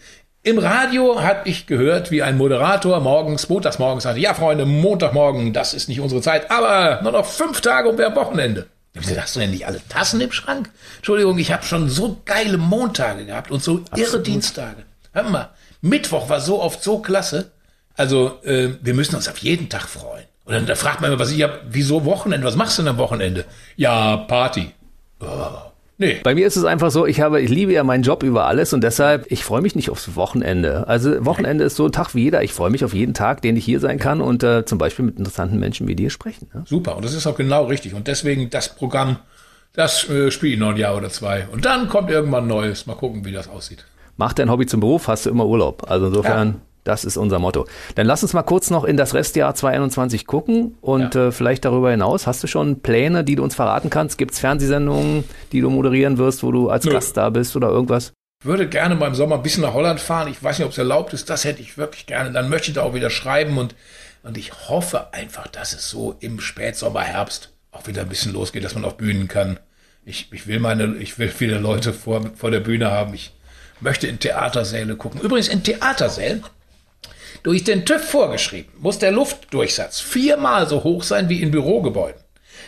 im Radio habe ich gehört, wie ein Moderator morgens, montags morgens sagte, ja Freunde, Montagmorgen, das ist nicht unsere Zeit, aber nur noch fünf Tage und wir am Wochenende. Wieso hast du denn nicht alle Tassen im Schrank? Entschuldigung, ich habe schon so geile Montage gehabt und so Absolut. irre Dienstage. Hör mal, Mittwoch war so oft so klasse. Also äh, wir müssen uns auf jeden Tag freuen. Und dann da fragt man immer, was ich habe, wieso Wochenende? Was machst du denn am Wochenende? Ja, Party. Oh. Nee. Bei mir ist es einfach so, ich habe, ich liebe ja meinen Job über alles und deshalb, ich freue mich nicht aufs Wochenende. Also Wochenende ist so ein Tag wie jeder. Ich freue mich auf jeden Tag, den ich hier sein kann und äh, zum Beispiel mit interessanten Menschen wie dir sprechen. Ne? Super, und das ist auch genau richtig. Und deswegen das Programm, das äh, spiele ich noch ein Jahr oder zwei. Und dann kommt irgendwann Neues. Mal gucken, wie das aussieht. Mach dein Hobby zum Beruf, hast du immer Urlaub. Also insofern. Ja. Das ist unser Motto. Dann lass uns mal kurz noch in das Restjahr 2021 gucken und ja. äh, vielleicht darüber hinaus. Hast du schon Pläne, die du uns verraten kannst? Gibt es Fernsehsendungen, die du moderieren wirst, wo du als Nö. Gast da bist oder irgendwas? Ich würde gerne mal im Sommer ein bisschen nach Holland fahren. Ich weiß nicht, ob es erlaubt ist. Das hätte ich wirklich gerne. Dann möchte ich da auch wieder schreiben und, und ich hoffe einfach, dass es so im Spätsommer, Herbst auch wieder ein bisschen losgeht, dass man auf Bühnen kann. Ich, ich will meine, ich will viele Leute vor, vor der Bühne haben. Ich möchte in Theatersäle gucken. Übrigens in Theatersälen durch den TÜV vorgeschrieben muss der Luftdurchsatz viermal so hoch sein wie in Bürogebäuden.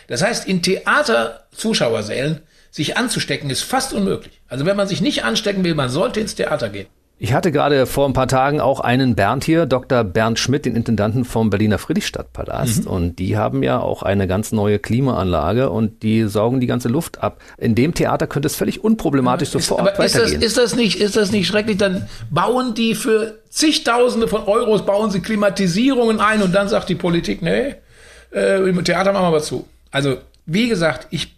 Das heißt, in Theaterzuschauersälen sich anzustecken ist fast unmöglich. Also wenn man sich nicht anstecken will, man sollte ins Theater gehen. Ich hatte gerade vor ein paar Tagen auch einen Bernd hier, Dr. Bernd Schmidt, den Intendanten vom Berliner Friedrichstadtpalast. Mhm. Und die haben ja auch eine ganz neue Klimaanlage und die saugen die ganze Luft ab. In dem Theater könnte es völlig unproblematisch ist, sofort aber weitergehen. Ist das, ist, das nicht, ist das nicht schrecklich? Dann bauen die für zigtausende von Euros, bauen sie Klimatisierungen ein und dann sagt die Politik, nee, äh, im Theater machen wir was zu. Also, wie gesagt, ich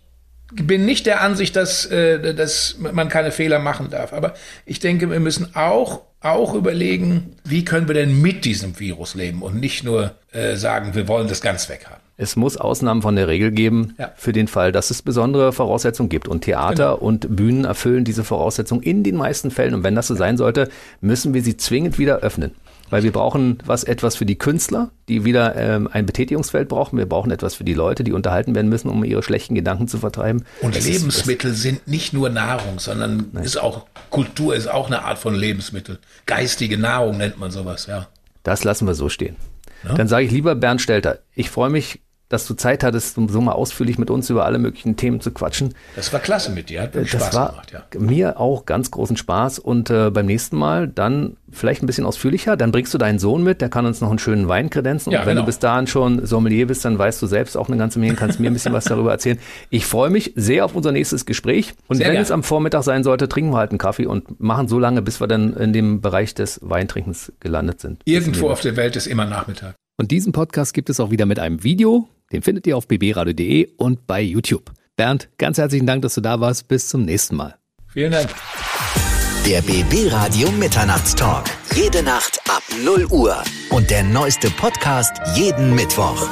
bin nicht der Ansicht, dass, äh, dass man keine Fehler machen darf. Aber ich denke, wir müssen auch, auch überlegen, wie können wir denn mit diesem Virus leben und nicht nur äh, sagen, wir wollen das ganz weghaben. Es muss Ausnahmen von der Regel geben ja. für den Fall, dass es besondere Voraussetzungen gibt. Und Theater genau. und Bühnen erfüllen diese Voraussetzungen in den meisten Fällen. Und wenn das so sein sollte, müssen wir sie zwingend wieder öffnen weil wir brauchen was etwas für die Künstler, die wieder ähm, ein Betätigungsfeld brauchen. Wir brauchen etwas für die Leute, die unterhalten werden müssen, um ihre schlechten Gedanken zu vertreiben. Und das Lebensmittel ist, sind nicht nur Nahrung, sondern nein. ist auch Kultur ist auch eine Art von Lebensmittel. Geistige Nahrung nennt man sowas, ja. Das lassen wir so stehen. Ja? Dann sage ich lieber Bernd Stelter, ich freue mich dass du Zeit hattest, um so mal ausführlich mit uns über alle möglichen Themen zu quatschen. Das war klasse mit dir, hat mir Spaß war gemacht, ja. Mir auch ganz großen Spaß und äh, beim nächsten Mal dann vielleicht ein bisschen ausführlicher, dann bringst du deinen Sohn mit, der kann uns noch einen schönen Wein kredenzen ja, und wenn genau. du bis dahin schon Sommelier bist, dann weißt du selbst auch eine ganze Menge, kannst mir ein bisschen was darüber erzählen. Ich freue mich sehr auf unser nächstes Gespräch und sehr wenn gern. es am Vormittag sein sollte, trinken wir halt einen Kaffee und machen so lange, bis wir dann in dem Bereich des Weintrinkens gelandet sind. Irgendwo auf der Welt ist immer Nachmittag. Und diesen Podcast gibt es auch wieder mit einem Video. Den findet ihr auf bbradio.de und bei YouTube. Bernd, ganz herzlichen Dank, dass du da warst. Bis zum nächsten Mal. Vielen Dank. Der BB Radio Mitternachtstalk. Jede Nacht ab 0 Uhr. Und der neueste Podcast jeden Mittwoch.